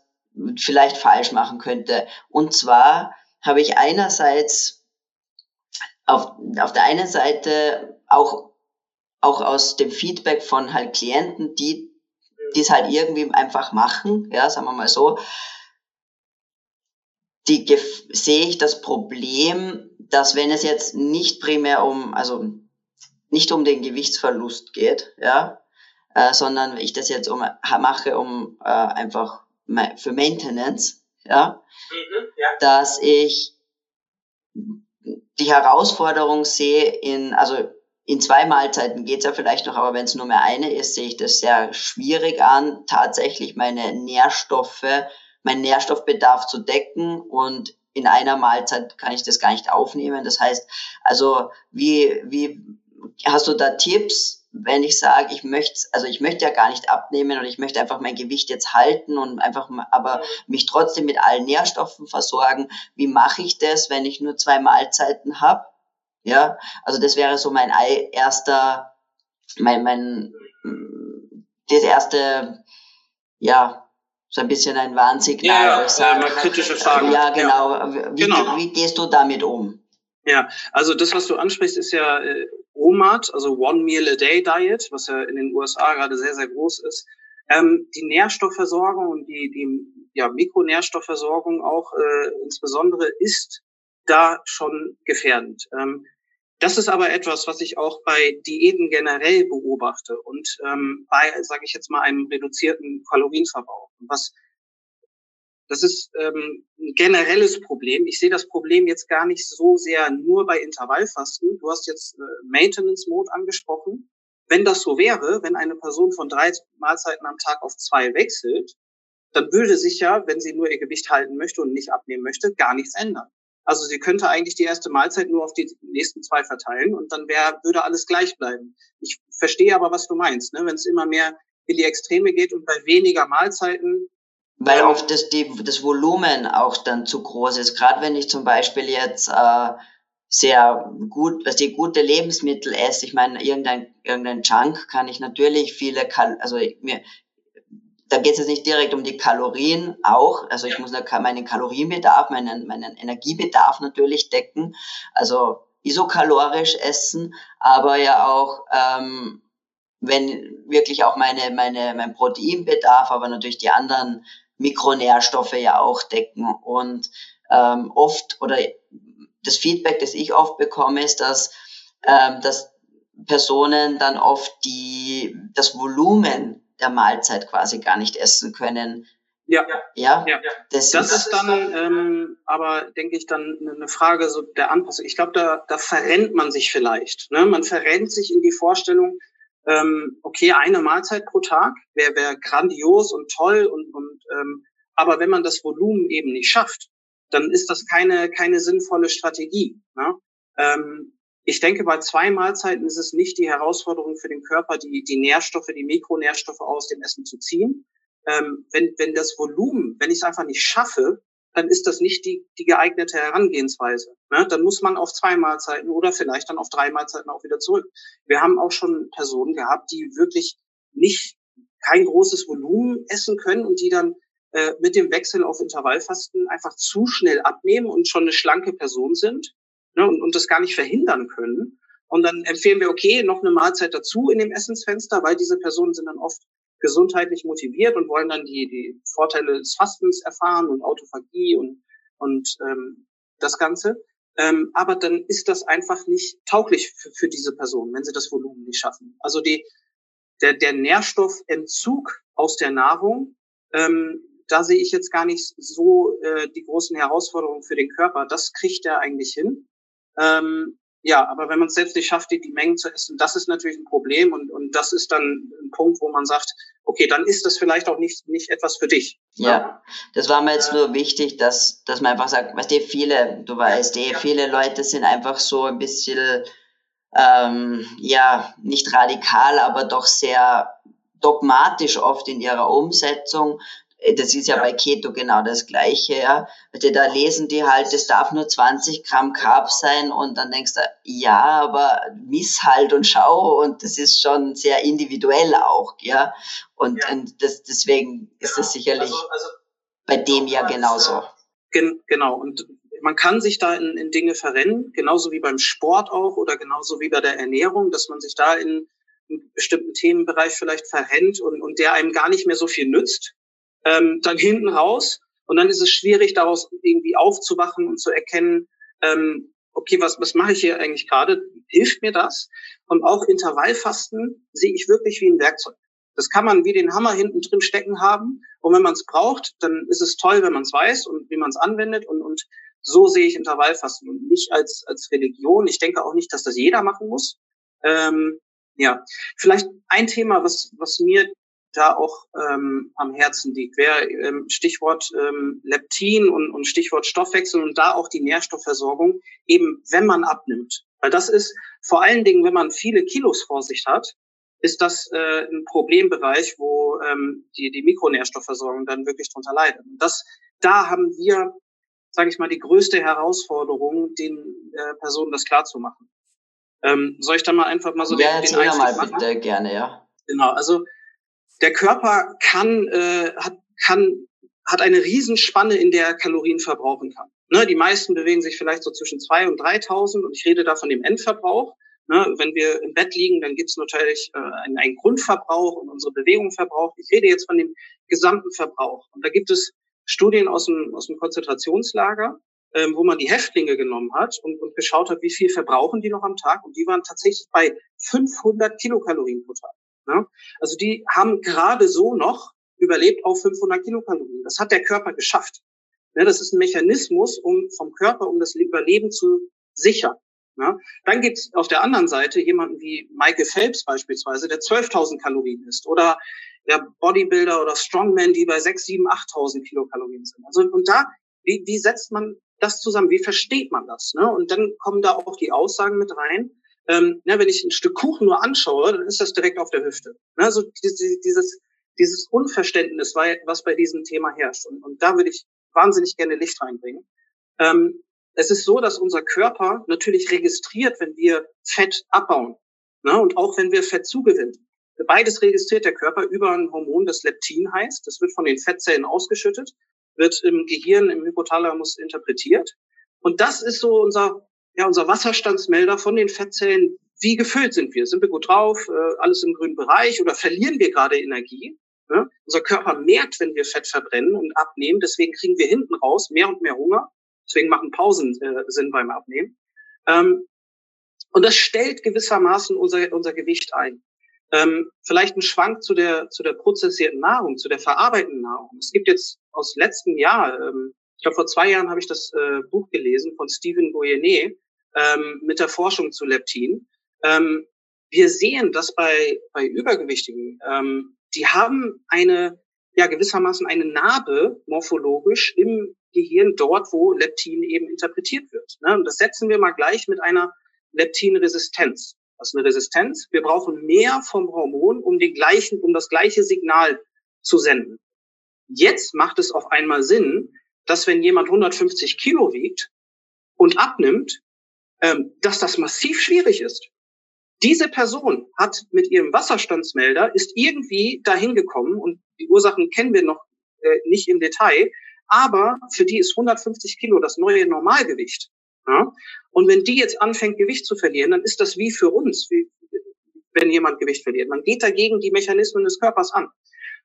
vielleicht falsch machen könnte. Und zwar habe ich einerseits auf, auf der einen Seite auch, auch aus dem Feedback von halt Klienten, die die es halt irgendwie einfach machen, ja, sagen wir mal so, die sehe ich das Problem, dass wenn es jetzt nicht primär um, also nicht um den Gewichtsverlust geht, ja, äh, sondern ich das jetzt um, mache, um äh, einfach für Maintenance, ja, mhm, ja, dass ich die Herausforderung sehe in, also in zwei Mahlzeiten geht's ja vielleicht noch, aber wenn es nur mehr eine ist, sehe ich das sehr schwierig an, tatsächlich meine Nährstoffe, meinen Nährstoffbedarf zu decken und in einer Mahlzeit kann ich das gar nicht aufnehmen. Das heißt, also wie, wie hast du da Tipps, wenn ich sage, ich möchte, also ich möchte ja gar nicht abnehmen und ich möchte einfach mein Gewicht jetzt halten und einfach, aber mich trotzdem mit allen Nährstoffen versorgen. Wie mache ich das, wenn ich nur zwei Mahlzeiten habe? Ja, also das wäre so mein erster, mein, mein, das erste, ja, so ein bisschen ein Warnsignal. Ja, ja sage, äh, kritische Fragen. Ja, genau. Ja. Wie, genau. wie gehst du damit um? Ja, also das, was du ansprichst, ist ja äh, OMAD, also One Meal a Day Diet, was ja in den USA gerade sehr, sehr groß ist. Ähm, die Nährstoffversorgung und die, die ja, Mikronährstoffversorgung auch äh, insbesondere ist da schon gefährdend. Ähm, das ist aber etwas, was ich auch bei Diäten generell beobachte und ähm, bei, sage ich jetzt mal, einem reduzierten Kalorienverbrauch. Was das ist ähm, ein generelles Problem. Ich sehe das Problem jetzt gar nicht so sehr nur bei Intervallfasten. Du hast jetzt äh, Maintenance Mode angesprochen. Wenn das so wäre, wenn eine Person von drei Mahlzeiten am Tag auf zwei wechselt, dann würde sich ja, wenn sie nur ihr Gewicht halten möchte und nicht abnehmen möchte, gar nichts ändern. Also sie könnte eigentlich die erste Mahlzeit nur auf die nächsten zwei verteilen und dann wäre, würde alles gleich bleiben. Ich verstehe aber, was du meinst, ne? wenn es immer mehr in die Extreme geht und bei weniger Mahlzeiten. Weil oft das, die, das Volumen auch dann zu groß ist. Gerade wenn ich zum Beispiel jetzt äh, sehr gut, was die gute Lebensmittel esse, ich meine, irgendein, irgendein Junk kann ich natürlich viele, Kal also mir, da geht es jetzt nicht direkt um die Kalorien auch. Also ich muss meinen Kalorienbedarf, meinen, meinen Energiebedarf natürlich decken. Also isokalorisch essen, aber ja auch, ähm, wenn wirklich auch meine, meine, mein Proteinbedarf, aber natürlich die anderen Mikronährstoffe ja auch decken. Und ähm, oft oder das Feedback, das ich oft bekomme, ist, dass, ähm, dass Personen dann oft die, das Volumen der Mahlzeit quasi gar nicht essen können. Ja, ja, ja. Das, das ist, ist dann ähm, aber, denke ich, dann eine Frage so der Anpassung. Ich glaube, da, da verrennt man sich vielleicht. Ne? Man verrennt sich in die Vorstellung, ähm, okay, eine Mahlzeit pro Tag wäre wär grandios und toll und, und ähm, aber wenn man das Volumen eben nicht schafft, dann ist das keine keine sinnvolle Strategie. Ne? Ähm, ich denke, bei zwei Mahlzeiten ist es nicht die Herausforderung für den Körper, die, die Nährstoffe, die Mikronährstoffe aus dem Essen zu ziehen. Ähm, wenn, wenn das Volumen, wenn ich es einfach nicht schaffe, dann ist das nicht die, die geeignete Herangehensweise. Ne? Dann muss man auf zwei Mahlzeiten oder vielleicht dann auf drei Mahlzeiten auch wieder zurück. Wir haben auch schon Personen gehabt, die wirklich nicht kein großes Volumen essen können und die dann äh, mit dem Wechsel auf Intervallfasten einfach zu schnell abnehmen und schon eine schlanke Person sind ne, und, und das gar nicht verhindern können. Und dann empfehlen wir, okay, noch eine Mahlzeit dazu in dem Essensfenster, weil diese Personen sind dann oft gesundheitlich motiviert und wollen dann die, die Vorteile des Fastens erfahren und Autophagie und, und ähm, das Ganze. Ähm, aber dann ist das einfach nicht tauglich für, für diese Person, wenn sie das Volumen nicht schaffen. Also die, der, der Nährstoffentzug aus der Nahrung, ähm, da sehe ich jetzt gar nicht so äh, die großen Herausforderungen für den Körper. Das kriegt er eigentlich hin. Ähm, ja, aber wenn man es selbst nicht schafft, die, die Mengen zu essen, das ist natürlich ein Problem und, und das ist dann ein Punkt, wo man sagt, okay, dann ist das vielleicht auch nicht, nicht etwas für dich. Ja, das war mir jetzt nur wichtig, dass, dass man einfach sagt, weißt du, viele, du weißt eh, viele Leute sind einfach so ein bisschen, ähm, ja, nicht radikal, aber doch sehr dogmatisch oft in ihrer Umsetzung. Äh, das ist ja bei Keto genau das Gleiche, ja. Also da lesen die halt, es darf nur 20 Gramm Carb sein und dann denkst du, ja, aber miss halt und schau und das ist schon sehr individuell auch, ja. Und, ja. und das, deswegen ist das sicherlich also, also, bei dem ja genauso. Gen genau. Und man kann sich da in, in Dinge verrennen, genauso wie beim Sport auch oder genauso wie bei der Ernährung, dass man sich da in einen bestimmten Themenbereich vielleicht verrennt und, und der einem gar nicht mehr so viel nützt ähm, dann hinten raus. Und dann ist es schwierig, daraus irgendwie aufzuwachen und zu erkennen, ähm, okay, was, was mache ich hier eigentlich gerade? Hilft mir das? Und auch Intervallfasten sehe ich wirklich wie ein Werkzeug. Das kann man wie den Hammer hinten drin stecken haben. Und wenn man es braucht, dann ist es toll, wenn man es weiß und wie man es anwendet. Und, und so sehe ich Intervallfasten nicht als, als Religion. Ich denke auch nicht, dass das jeder machen muss. Ähm, ja, vielleicht ein Thema, was, was mir da auch ähm, am Herzen liegt. Wäre ähm, Stichwort ähm, Leptin und, und Stichwort Stoffwechsel und da auch die Nährstoffversorgung, eben wenn man abnimmt. Weil das ist vor allen Dingen, wenn man viele Kilos vor sich hat, ist das äh, ein Problembereich, wo ähm, die, die Mikronährstoffversorgung dann wirklich drunter leidet. Und das, da haben wir, sage ich mal, die größte Herausforderung, den äh, Personen das klarzumachen. Ähm, soll ich da mal einfach mal so ja, den, den Einstieg mal machen? bitte gerne, ja. Genau, also der Körper kann, äh, hat, kann, hat eine Riesenspanne, in der er Kalorien verbrauchen kann. Ne, die meisten bewegen sich vielleicht so zwischen zwei und 3.000 und ich rede da von dem Endverbrauch. Ne, wenn wir im Bett liegen, dann gibt es natürlich äh, einen, einen Grundverbrauch und unsere Bewegung verbraucht. Ich rede jetzt von dem gesamten Verbrauch. Und da gibt es Studien aus dem, aus dem Konzentrationslager, ähm, wo man die Häftlinge genommen hat und, und geschaut hat, wie viel verbrauchen die noch am Tag. Und die waren tatsächlich bei 500 Kilokalorien pro Tag. Ne? Also die haben gerade so noch überlebt auf 500 Kilokalorien. Das hat der Körper geschafft. Ne? Das ist ein Mechanismus um vom Körper, um das Überleben zu sichern. Ne? Dann gibt es auf der anderen Seite jemanden wie Michael Phelps beispielsweise, der 12.000 Kalorien isst. Oder ja, Bodybuilder oder Strongmen, die bei 6, 7, 8.000 Kilokalorien sind. Also und da, wie, wie setzt man das zusammen? Wie versteht man das? Ne? Und dann kommen da auch die Aussagen mit rein. Ähm, ja, wenn ich ein Stück Kuchen nur anschaue, dann ist das direkt auf der Hüfte. Ne? Also dieses, dieses Unverständnis, was bei diesem Thema herrscht. Und, und da würde ich wahnsinnig gerne Licht reinbringen. Ähm, es ist so, dass unser Körper natürlich registriert, wenn wir Fett abbauen ne? und auch wenn wir Fett zugewinnen. Beides registriert der Körper über ein Hormon, das Leptin heißt. Das wird von den Fettzellen ausgeschüttet, wird im Gehirn, im Hypothalamus interpretiert. Und das ist so unser, ja, unser Wasserstandsmelder von den Fettzellen. Wie gefüllt sind wir? Sind wir gut drauf? Äh, alles im grünen Bereich? Oder verlieren wir gerade Energie? Ne? Unser Körper merkt, wenn wir Fett verbrennen und abnehmen. Deswegen kriegen wir hinten raus mehr und mehr Hunger. Deswegen machen Pausen äh, Sinn beim Abnehmen. Ähm, und das stellt gewissermaßen unser, unser Gewicht ein. Ähm, vielleicht ein Schwank zu der, zu der prozessierten Nahrung, zu der verarbeitenden Nahrung. Es gibt jetzt aus letztem Jahr, ähm, ich glaube vor zwei Jahren habe ich das äh, Buch gelesen von Stephen Goyenet ähm, mit der Forschung zu Leptin. Ähm, wir sehen, dass bei, bei Übergewichtigen, ähm, die haben eine, ja gewissermaßen eine Narbe morphologisch im Gehirn dort, wo Leptin eben interpretiert wird. Ne? Und das setzen wir mal gleich mit einer Leptinresistenz. Das ist eine Resistenz. Wir brauchen mehr vom Hormon, um den gleichen, um das gleiche Signal zu senden. Jetzt macht es auf einmal Sinn, dass wenn jemand 150 Kilo wiegt und abnimmt, ähm, dass das massiv schwierig ist. Diese Person hat mit ihrem Wasserstandsmelder ist irgendwie dahin gekommen und die Ursachen kennen wir noch äh, nicht im Detail, aber für die ist 150 Kilo das neue Normalgewicht. Ja? Und wenn die jetzt anfängt, Gewicht zu verlieren, dann ist das wie für uns, wie, wenn jemand Gewicht verliert. Man geht dagegen die Mechanismen des Körpers an.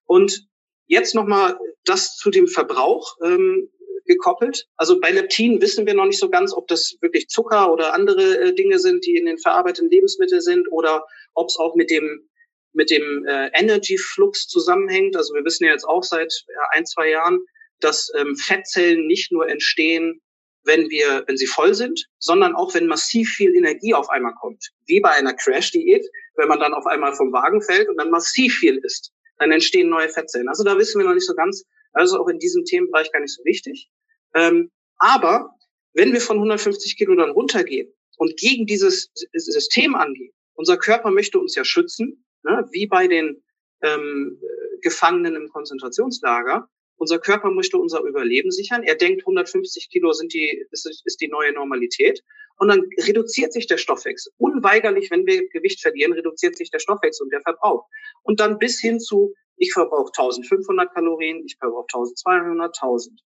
Und jetzt nochmal das zu dem Verbrauch ähm, gekoppelt. Also bei Leptin wissen wir noch nicht so ganz, ob das wirklich Zucker oder andere äh, Dinge sind, die in den verarbeiteten Lebensmitteln sind oder ob es auch mit dem mit dem äh, Energy Flux zusammenhängt. Also wir wissen ja jetzt auch seit ja, ein, zwei Jahren, dass ähm, Fettzellen nicht nur entstehen wenn wir, wenn sie voll sind, sondern auch wenn massiv viel Energie auf einmal kommt. Wie bei einer Crash-Diät, wenn man dann auf einmal vom Wagen fällt und dann massiv viel isst, dann entstehen neue Fettzellen. Also da wissen wir noch nicht so ganz, also auch in diesem Themenbereich gar nicht so wichtig. Ähm, aber wenn wir von 150 Kilo dann runtergehen und gegen dieses System angehen, unser Körper möchte uns ja schützen, ne, wie bei den ähm, Gefangenen im Konzentrationslager. Unser Körper möchte unser Überleben sichern. Er denkt, 150 Kilo sind die, ist, ist die neue Normalität. Und dann reduziert sich der Stoffwechsel. Unweigerlich, wenn wir Gewicht verlieren, reduziert sich der Stoffwechsel und der Verbrauch. Und dann bis hin zu, ich verbrauche 1500 Kalorien, ich verbrauche 1200, 1000.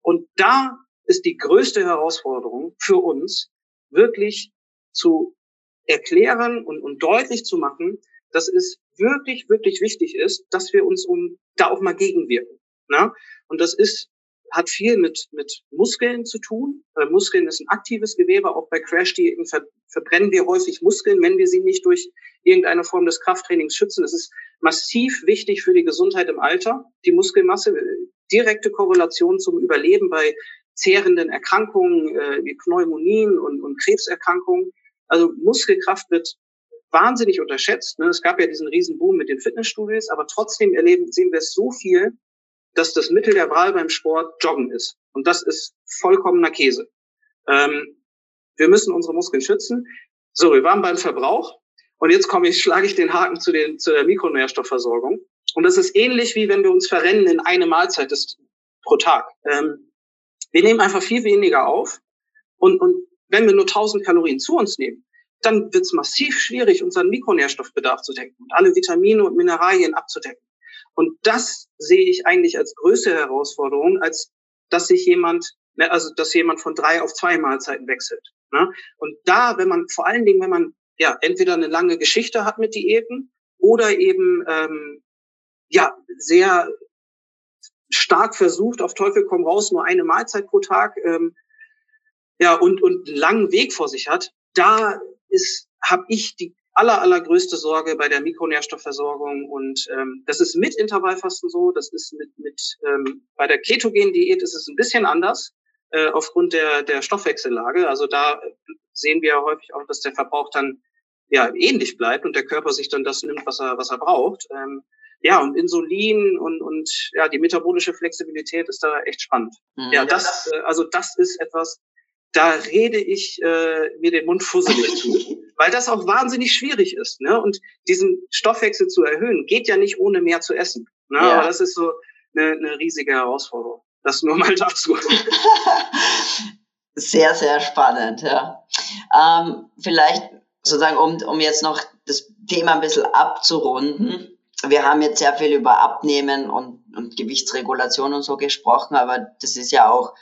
Und da ist die größte Herausforderung für uns, wirklich zu erklären und, und deutlich zu machen, dass es wirklich, wirklich wichtig ist, dass wir uns um da auch mal gegenwirken. Ne? Und das ist, hat viel mit, mit Muskeln zu tun. Äh, Muskeln ist ein aktives Gewebe. Auch bei Crash-Diäten ver verbrennen wir häufig Muskeln, wenn wir sie nicht durch irgendeine Form des Krafttrainings schützen. Es ist massiv wichtig für die Gesundheit im Alter, die Muskelmasse. Direkte Korrelation zum Überleben bei zehrenden Erkrankungen äh, wie Pneumonien und, und Krebserkrankungen. Also Muskelkraft wird wahnsinnig unterschätzt. Ne? Es gab ja diesen Riesenboom mit den Fitnessstudios, aber trotzdem erleben, sehen wir es so viel dass das Mittel der Wahl beim Sport Joggen ist. Und das ist vollkommener Käse. Ähm, wir müssen unsere Muskeln schützen. So, wir waren beim Verbrauch. Und jetzt komme ich, schlage ich den Haken zu, den, zu der Mikronährstoffversorgung. Und das ist ähnlich wie wenn wir uns verrennen in eine Mahlzeit des, pro Tag. Ähm, wir nehmen einfach viel weniger auf. Und, und wenn wir nur 1000 Kalorien zu uns nehmen, dann wird es massiv schwierig, unseren Mikronährstoffbedarf zu decken und alle Vitamine und Mineralien abzudecken. Und das sehe ich eigentlich als größte Herausforderung, als dass sich jemand, ne, also dass jemand von drei auf zwei Mahlzeiten wechselt. Ne? Und da, wenn man vor allen Dingen, wenn man ja entweder eine lange Geschichte hat mit Diäten oder eben ähm, ja sehr stark versucht, auf Teufel komm raus, nur eine Mahlzeit pro Tag, ähm, ja und und einen langen Weg vor sich hat, da ist habe ich die aller, allergrößte Sorge bei der Mikronährstoffversorgung. Und ähm, das ist mit Intervallfasten so, das ist mit, mit ähm, bei der ketogenen Diät ist es ein bisschen anders äh, aufgrund der, der Stoffwechsellage. Also da sehen wir häufig auch, dass der Verbrauch dann ja ähnlich bleibt und der Körper sich dann das nimmt, was er, was er braucht. Ähm, ja, und Insulin und, und ja, die metabolische Flexibilität ist da echt spannend. Mhm. Ja, das, äh, also das ist etwas, da rede ich äh, mir den Mund fusselig zu, weil das auch wahnsinnig schwierig ist. Ne? Und diesen Stoffwechsel zu erhöhen, geht ja nicht ohne mehr zu essen. Ne? Ja. Aber das ist so eine, eine riesige Herausforderung. Das nur mal dazu. sehr, sehr spannend, ja. Ähm, vielleicht sozusagen, um, um jetzt noch das Thema ein bisschen abzurunden. Wir haben jetzt sehr viel über Abnehmen und, und Gewichtsregulation und so gesprochen, aber das ist ja auch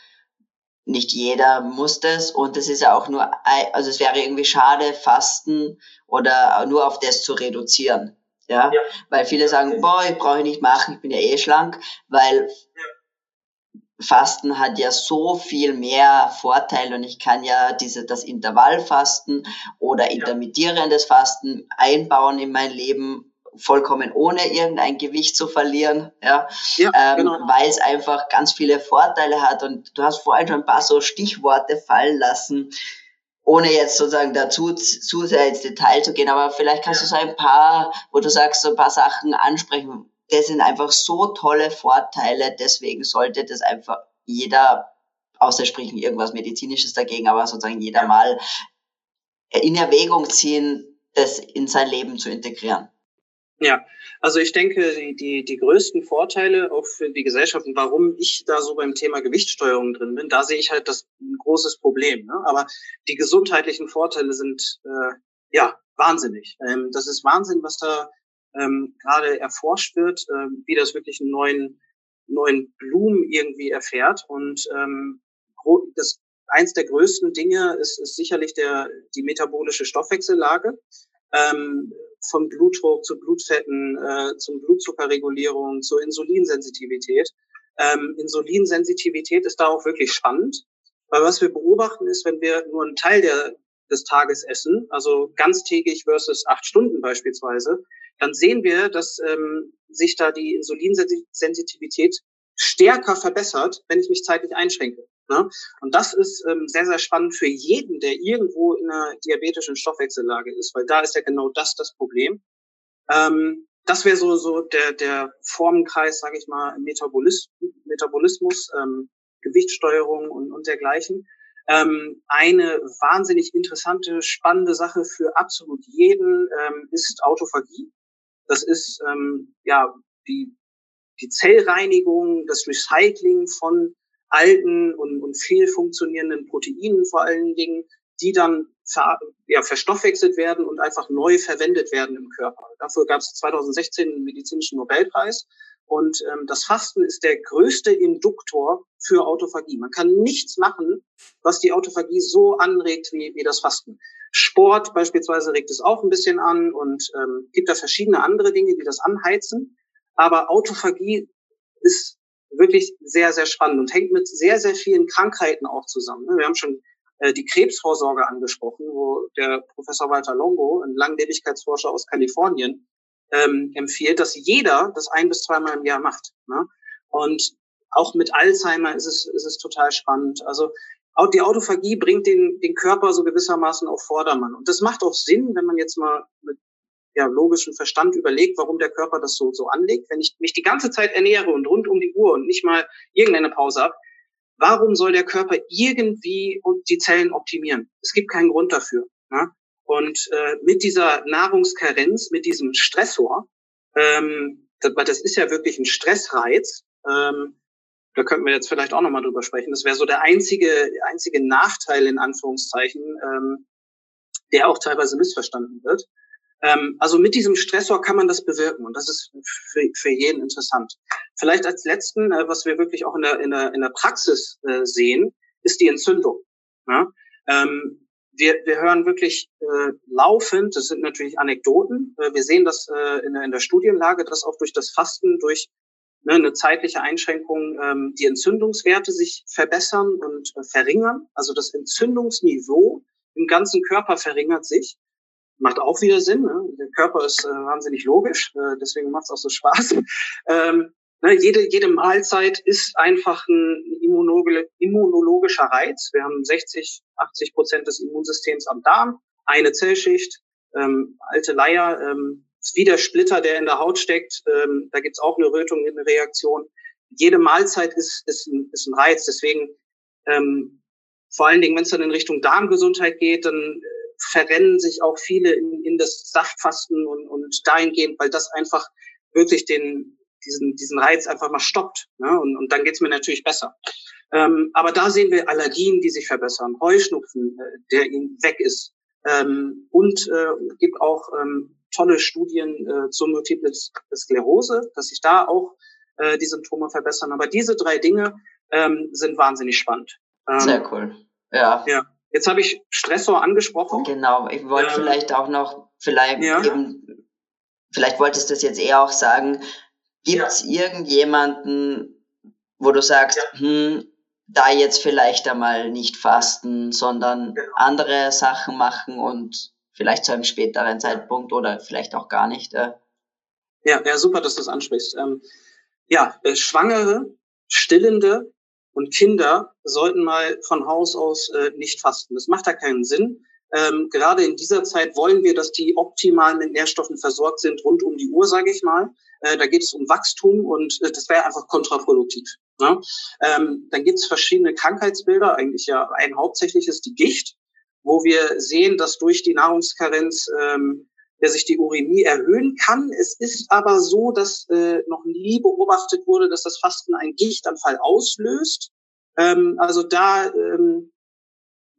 nicht jeder muss das und das ist ja auch nur, also es wäre irgendwie schade, Fasten oder nur auf das zu reduzieren. Ja, ja. weil viele sagen, boah, ich brauche nicht machen, ich bin ja eh schlank, weil ja. Fasten hat ja so viel mehr Vorteile und ich kann ja diese, das Intervallfasten oder intermittierendes Fasten einbauen in mein Leben, vollkommen ohne irgendein Gewicht zu verlieren, ja, ja ähm, genau. weil es einfach ganz viele Vorteile hat und du hast vorhin schon ein paar so Stichworte fallen lassen, ohne jetzt sozusagen dazu zu sehr ins Detail zu gehen, aber vielleicht kannst ja. du so ein paar, wo du sagst, so ein paar Sachen ansprechen, das sind einfach so tolle Vorteile, deswegen sollte das einfach jeder, außer sprechen irgendwas Medizinisches dagegen, aber sozusagen jeder mal in Erwägung ziehen, das in sein Leben zu integrieren. Ja, also ich denke, die, die, die größten Vorteile auch für die Gesellschaft und warum ich da so beim Thema Gewichtssteuerung drin bin, da sehe ich halt das ein großes Problem. Ne? Aber die gesundheitlichen Vorteile sind äh, ja wahnsinnig. Ähm, das ist Wahnsinn, was da ähm, gerade erforscht wird, ähm, wie das wirklich einen neuen, neuen Blumen irgendwie erfährt. Und ähm, das eins der größten Dinge ist, ist sicherlich der, die metabolische Stoffwechsellage. Ähm, vom Blutdruck zu Blutfetten, äh, zum Blutzuckerregulierung, zur Insulinsensitivität. Ähm, Insulinsensitivität ist da auch wirklich spannend, weil was wir beobachten ist, wenn wir nur einen Teil der, des Tages essen, also ganztägig versus acht Stunden beispielsweise, dann sehen wir, dass ähm, sich da die Insulinsensitivität stärker verbessert, wenn ich mich zeitlich einschränke. Ne? Und das ist ähm, sehr, sehr spannend für jeden, der irgendwo in einer diabetischen Stoffwechsellage ist, weil da ist ja genau das das Problem. Ähm, das wäre so, so der, der Formenkreis, sage ich mal, Metabolis Metabolismus, ähm, Gewichtssteuerung und, und dergleichen. Ähm, eine wahnsinnig interessante, spannende Sache für absolut jeden ähm, ist Autophagie. Das ist ähm, ja die, die Zellreinigung, das Recycling von alten und, und fehlfunktionierenden Proteinen vor allen Dingen, die dann ver, ja, verstoffwechselt werden und einfach neu verwendet werden im Körper. Dafür gab es 2016 einen medizinischen Nobelpreis. Und ähm, das Fasten ist der größte Induktor für Autophagie. Man kann nichts machen, was die Autophagie so anregt wie, wie das Fasten. Sport beispielsweise regt es auch ein bisschen an und ähm, gibt da verschiedene andere Dinge, die das anheizen. Aber Autophagie ist wirklich sehr, sehr spannend und hängt mit sehr, sehr vielen Krankheiten auch zusammen. Wir haben schon äh, die Krebsvorsorge angesprochen, wo der Professor Walter Longo, ein Langlebigkeitsforscher aus Kalifornien, ähm, empfiehlt, dass jeder das ein bis zweimal im Jahr macht. Ne? Und auch mit Alzheimer ist es, ist es total spannend. Also die Autophagie bringt den, den Körper so gewissermaßen auf Vordermann. Und das macht auch Sinn, wenn man jetzt mal mit ja, logischen Verstand überlegt, warum der Körper das so, so anlegt. Wenn ich mich die ganze Zeit ernähre und rund um die Uhr und nicht mal irgendeine Pause habe, warum soll der Körper irgendwie die Zellen optimieren? Es gibt keinen Grund dafür. Ne? Und äh, mit dieser Nahrungskarenz, mit diesem Stressor, ähm, das, das ist ja wirklich ein Stressreiz, ähm, da könnten wir jetzt vielleicht auch nochmal drüber sprechen. Das wäre so der einzige, einzige Nachteil in Anführungszeichen, ähm, der auch teilweise missverstanden wird. Ähm, also mit diesem Stressor kann man das bewirken und das ist für, für jeden interessant. Vielleicht als letzten, äh, was wir wirklich auch in der, in der, in der Praxis äh, sehen, ist die Entzündung. Ja? Ähm, wir, wir hören wirklich äh, laufend, das sind natürlich Anekdoten, äh, wir sehen das äh, in, der, in der Studienlage, dass auch durch das Fasten, durch ne, eine zeitliche Einschränkung ähm, die Entzündungswerte sich verbessern und äh, verringern. Also das Entzündungsniveau im ganzen Körper verringert sich. Macht auch wieder Sinn. Ne? Der Körper ist äh, wahnsinnig logisch, äh, deswegen macht es auch so Spaß. Ähm, Ne, jede, jede Mahlzeit ist einfach ein immunologischer Reiz. Wir haben 60, 80 Prozent des Immunsystems am Darm, eine Zellschicht, ähm, alte Leier, ähm, wie der Splitter, der in der Haut steckt. Ähm, da gibt's auch eine Rötung, eine Reaktion. Jede Mahlzeit ist, ist, ein, ist ein Reiz. Deswegen ähm, vor allen Dingen, wenn es dann in Richtung Darmgesundheit geht, dann verrennen sich auch viele in, in das Saftfasten und, und dahingehend, weil das einfach wirklich den, diesen, diesen Reiz einfach mal stoppt. Ne? Und, und dann geht's mir natürlich besser. Ähm, aber da sehen wir Allergien, die sich verbessern, Heuschnupfen, äh, der ihnen weg ist. Ähm, und äh, gibt auch ähm, tolle Studien äh, zur Multiple Sklerose, dass sich da auch äh, die Symptome verbessern. Aber diese drei Dinge ähm, sind wahnsinnig spannend. Ähm, Sehr cool. Ja. Ja. Jetzt habe ich Stressor angesprochen. Genau, ich wollte ähm, vielleicht auch noch, vielleicht ja. eben, vielleicht wolltest du das jetzt eher auch sagen, gibt es ja. irgendjemanden, wo du sagst, ja. hm, da jetzt vielleicht einmal nicht fasten, sondern genau. andere Sachen machen und vielleicht zu einem späteren Zeitpunkt oder vielleicht auch gar nicht. Äh. Ja, ja, super, dass du das ansprichst. Ähm, ja, äh, Schwangere, Stillende und Kinder sollten mal von Haus aus äh, nicht fasten. Das macht da keinen Sinn. Ähm, gerade in dieser Zeit wollen wir, dass die optimal mit Nährstoffen versorgt sind, rund um die Uhr, sage ich mal. Äh, da geht es um Wachstum und äh, das wäre einfach kontraproduktiv. Ne? Ähm, dann gibt es verschiedene Krankheitsbilder, eigentlich ja ein hauptsächliches die Gicht, wo wir sehen, dass durch die Nahrungskarenz ähm, der sich die Urämie erhöhen kann. Es ist aber so, dass äh, noch nie beobachtet wurde, dass das Fasten einen Gichtanfall auslöst. Ähm, also da ähm,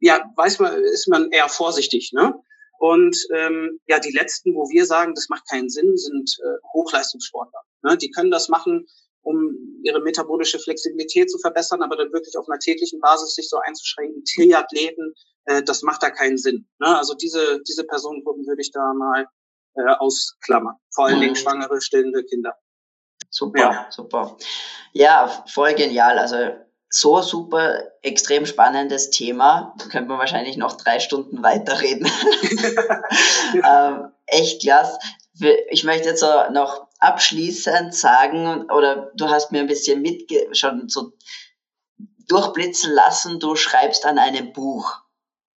ja, weiß man, ist man eher vorsichtig. Ne? Und ähm, ja, die letzten, wo wir sagen, das macht keinen Sinn, sind äh, Hochleistungssportler. Ne? Die können das machen, um ihre metabolische Flexibilität zu verbessern, aber dann wirklich auf einer täglichen Basis sich so einzuschränken. Triathleten, äh, das macht da keinen Sinn. Ne? Also diese, diese Personengruppen würde ich da mal äh, ausklammern. Vor allen Dingen mhm. schwangere, stillende Kinder. Super, ja. super. Ja, voll genial. Also so super, extrem spannendes Thema. Da könnte man wahrscheinlich noch drei Stunden weiterreden. ähm, echt klasse. Ich möchte jetzt noch abschließend sagen, oder du hast mir ein bisschen mit schon so durchblitzen lassen, du schreibst an einem Buch.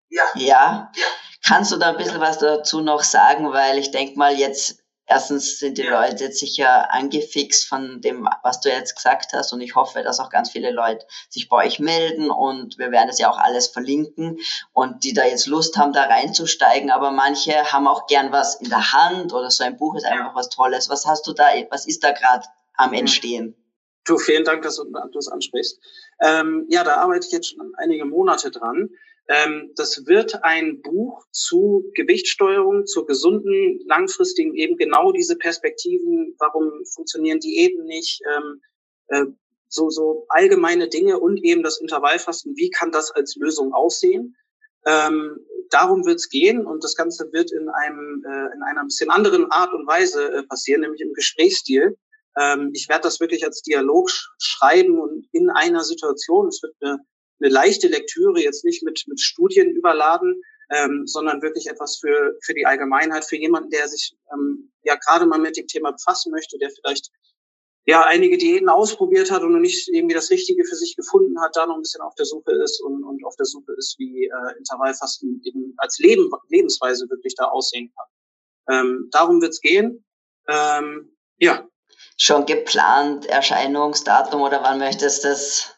Ja. Ja. ja. Kannst du da ein bisschen was dazu noch sagen? Weil ich denke mal, jetzt erstens sind die ja. Leute jetzt sicher angefixt von dem, was du jetzt gesagt hast. Und ich hoffe, dass auch ganz viele Leute sich bei euch melden und wir werden das ja auch alles verlinken und die da jetzt Lust haben, da reinzusteigen. Aber manche haben auch gern was in der Hand oder so ein Buch ist einfach was Tolles. Was hast du da, was ist da gerade am Entstehen? Du, vielen Dank, dass du das ansprichst. Ähm, ja, da arbeite ich jetzt schon einige Monate dran. Ähm, das wird ein Buch zu Gewichtssteuerung, zur gesunden, langfristigen, eben genau diese Perspektiven, warum funktionieren Diäten nicht, ähm, äh, so, so allgemeine Dinge und eben das Intervallfasten, wie kann das als Lösung aussehen? Ähm, darum wird es gehen und das Ganze wird in einem äh, in einer bisschen anderen Art und Weise äh, passieren, nämlich im Gesprächsstil. Ich werde das wirklich als Dialog schreiben und in einer Situation. Es wird eine eine leichte Lektüre, jetzt nicht mit, mit Studien überladen, ähm, sondern wirklich etwas für, für die Allgemeinheit, für jemanden, der sich ähm, ja gerade mal mit dem Thema befassen möchte, der vielleicht ja einige Diäten ausprobiert hat und nicht irgendwie das Richtige für sich gefunden hat, da noch ein bisschen auf der Suche ist und, und auf der Suche ist, wie äh, Intervallfasten eben als Leben, Lebensweise wirklich da aussehen kann. Ähm, darum wird's gehen. Ähm, ja. Schon geplant Erscheinungsdatum oder wann möchtest du das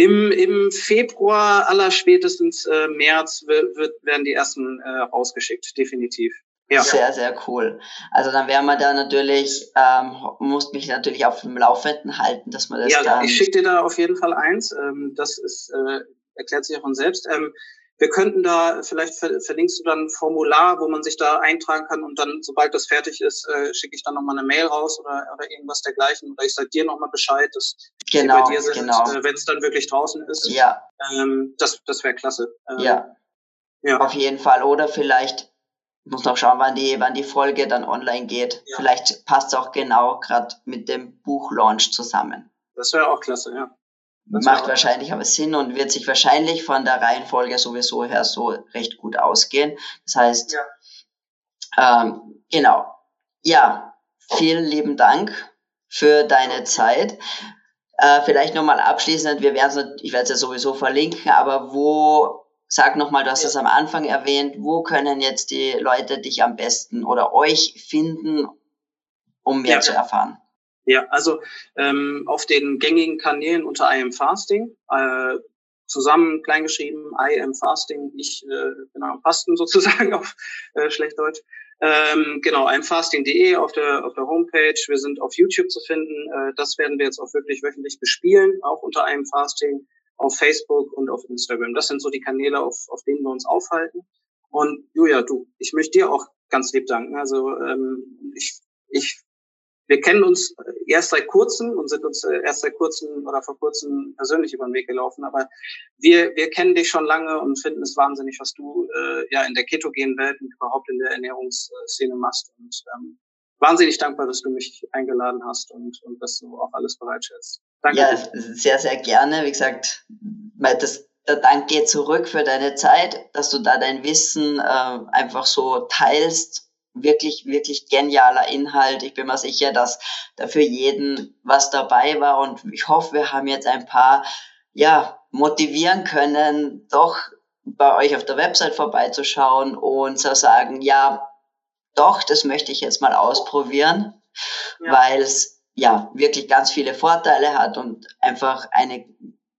im, Im Februar, aller spätestens äh, März, wird, wird, werden die ersten äh, rausgeschickt, definitiv. Ja. Sehr, sehr cool. Also dann werden wir da natürlich, ähm, muss mich natürlich auf dem Laufenden halten, dass man das ja, dann... ich schicke dir da auf jeden Fall eins. Ähm, das ist, äh, erklärt sich auch von selbst. Ähm, wir könnten da, vielleicht verlinkst du dann ein Formular, wo man sich da eintragen kann und dann, sobald das fertig ist, äh, schicke ich dann nochmal eine Mail raus oder, oder irgendwas dergleichen. Oder ich sage dir nochmal Bescheid, dass genau, sie bei dir sind, genau. äh, wenn es dann wirklich draußen ist. Ja. Ähm, das das wäre klasse. Ähm, ja. ja. Auf jeden Fall. Oder vielleicht muss noch schauen, wann die, wann die Folge dann online geht. Ja. Vielleicht passt es auch genau gerade mit dem Buchlaunch zusammen. Das wäre auch klasse, ja. Macht wahrscheinlich aber Sinn und wird sich wahrscheinlich von der Reihenfolge sowieso her so recht gut ausgehen. Das heißt, ja. ähm, genau. Ja, vielen lieben Dank für deine Zeit. Äh, vielleicht nochmal abschließend, wir werden ich werde es ja sowieso verlinken, aber wo, sag nochmal, du hast es am Anfang erwähnt, wo können jetzt die Leute dich am besten oder euch finden um mehr ja. zu erfahren? Ja, also ähm, auf den gängigen Kanälen unter I am Fasting, äh, zusammen kleingeschrieben, I am Fasting, ich äh, genau Fasten sozusagen auf äh, schlecht Deutsch. Ähm, genau, imfasting.de auf der auf der Homepage. Wir sind auf YouTube zu finden. Äh, das werden wir jetzt auch wirklich wöchentlich bespielen, auch unter einem Fasting auf Facebook und auf Instagram. Das sind so die Kanäle, auf, auf denen wir uns aufhalten. Und Julia, du, ich möchte dir auch ganz lieb danken. Also ähm, ich, ich wir kennen uns erst seit kurzem und sind uns äh, erst seit kurzem oder vor kurzem persönlich über den Weg gelaufen. Aber wir, wir kennen dich schon lange und finden es wahnsinnig, was du äh, ja in der ketogenen Welt und überhaupt in der Ernährungsszene machst. Und ähm, wahnsinnig dankbar, dass du mich eingeladen hast und, und dass du auch alles bereitstellst. Danke. Ja, sehr, sehr gerne. Wie gesagt, das, der Dank geht zurück für deine Zeit, dass du da dein Wissen äh, einfach so teilst wirklich, wirklich genialer Inhalt. Ich bin mir sicher, dass da für jeden was dabei war und ich hoffe, wir haben jetzt ein paar, ja, motivieren können, doch bei euch auf der Website vorbeizuschauen und zu sagen, ja, doch, das möchte ich jetzt mal ausprobieren, ja. weil es ja wirklich ganz viele Vorteile hat und einfach eine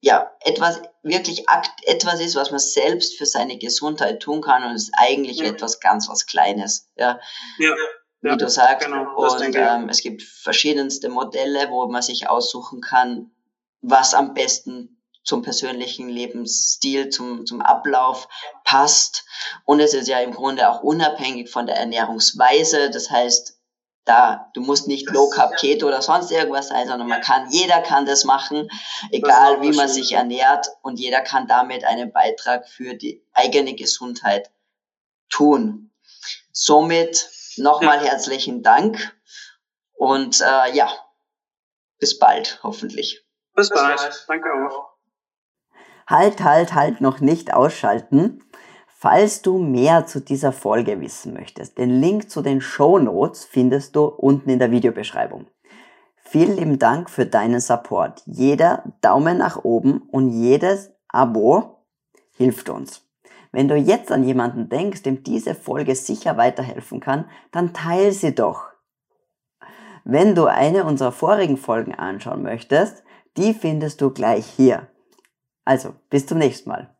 ja, etwas wirklich akt, etwas ist, was man selbst für seine Gesundheit tun kann und es ist eigentlich ja. etwas ganz was Kleines. Ja. ja. Wie ja, du sagst. Genau, und ähm, es gibt verschiedenste Modelle, wo man sich aussuchen kann, was am besten zum persönlichen Lebensstil, zum, zum Ablauf passt. Und es ist ja im Grunde auch unabhängig von der Ernährungsweise. Das heißt, da, du musst nicht Low Carb Keto oder sonst irgendwas sein, sondern man kann, jeder kann das machen, egal wie man sich ernährt und jeder kann damit einen Beitrag für die eigene Gesundheit tun. Somit nochmal ja. herzlichen Dank und äh, ja, bis bald, hoffentlich. Bis bald. Danke auch. Halt, halt, halt, noch nicht ausschalten. Falls du mehr zu dieser Folge wissen möchtest, den Link zu den Show Notes findest du unten in der Videobeschreibung. Vielen lieben Dank für deinen Support. Jeder Daumen nach oben und jedes Abo hilft uns. Wenn du jetzt an jemanden denkst, dem diese Folge sicher weiterhelfen kann, dann teile sie doch. Wenn du eine unserer vorigen Folgen anschauen möchtest, die findest du gleich hier. Also, bis zum nächsten Mal.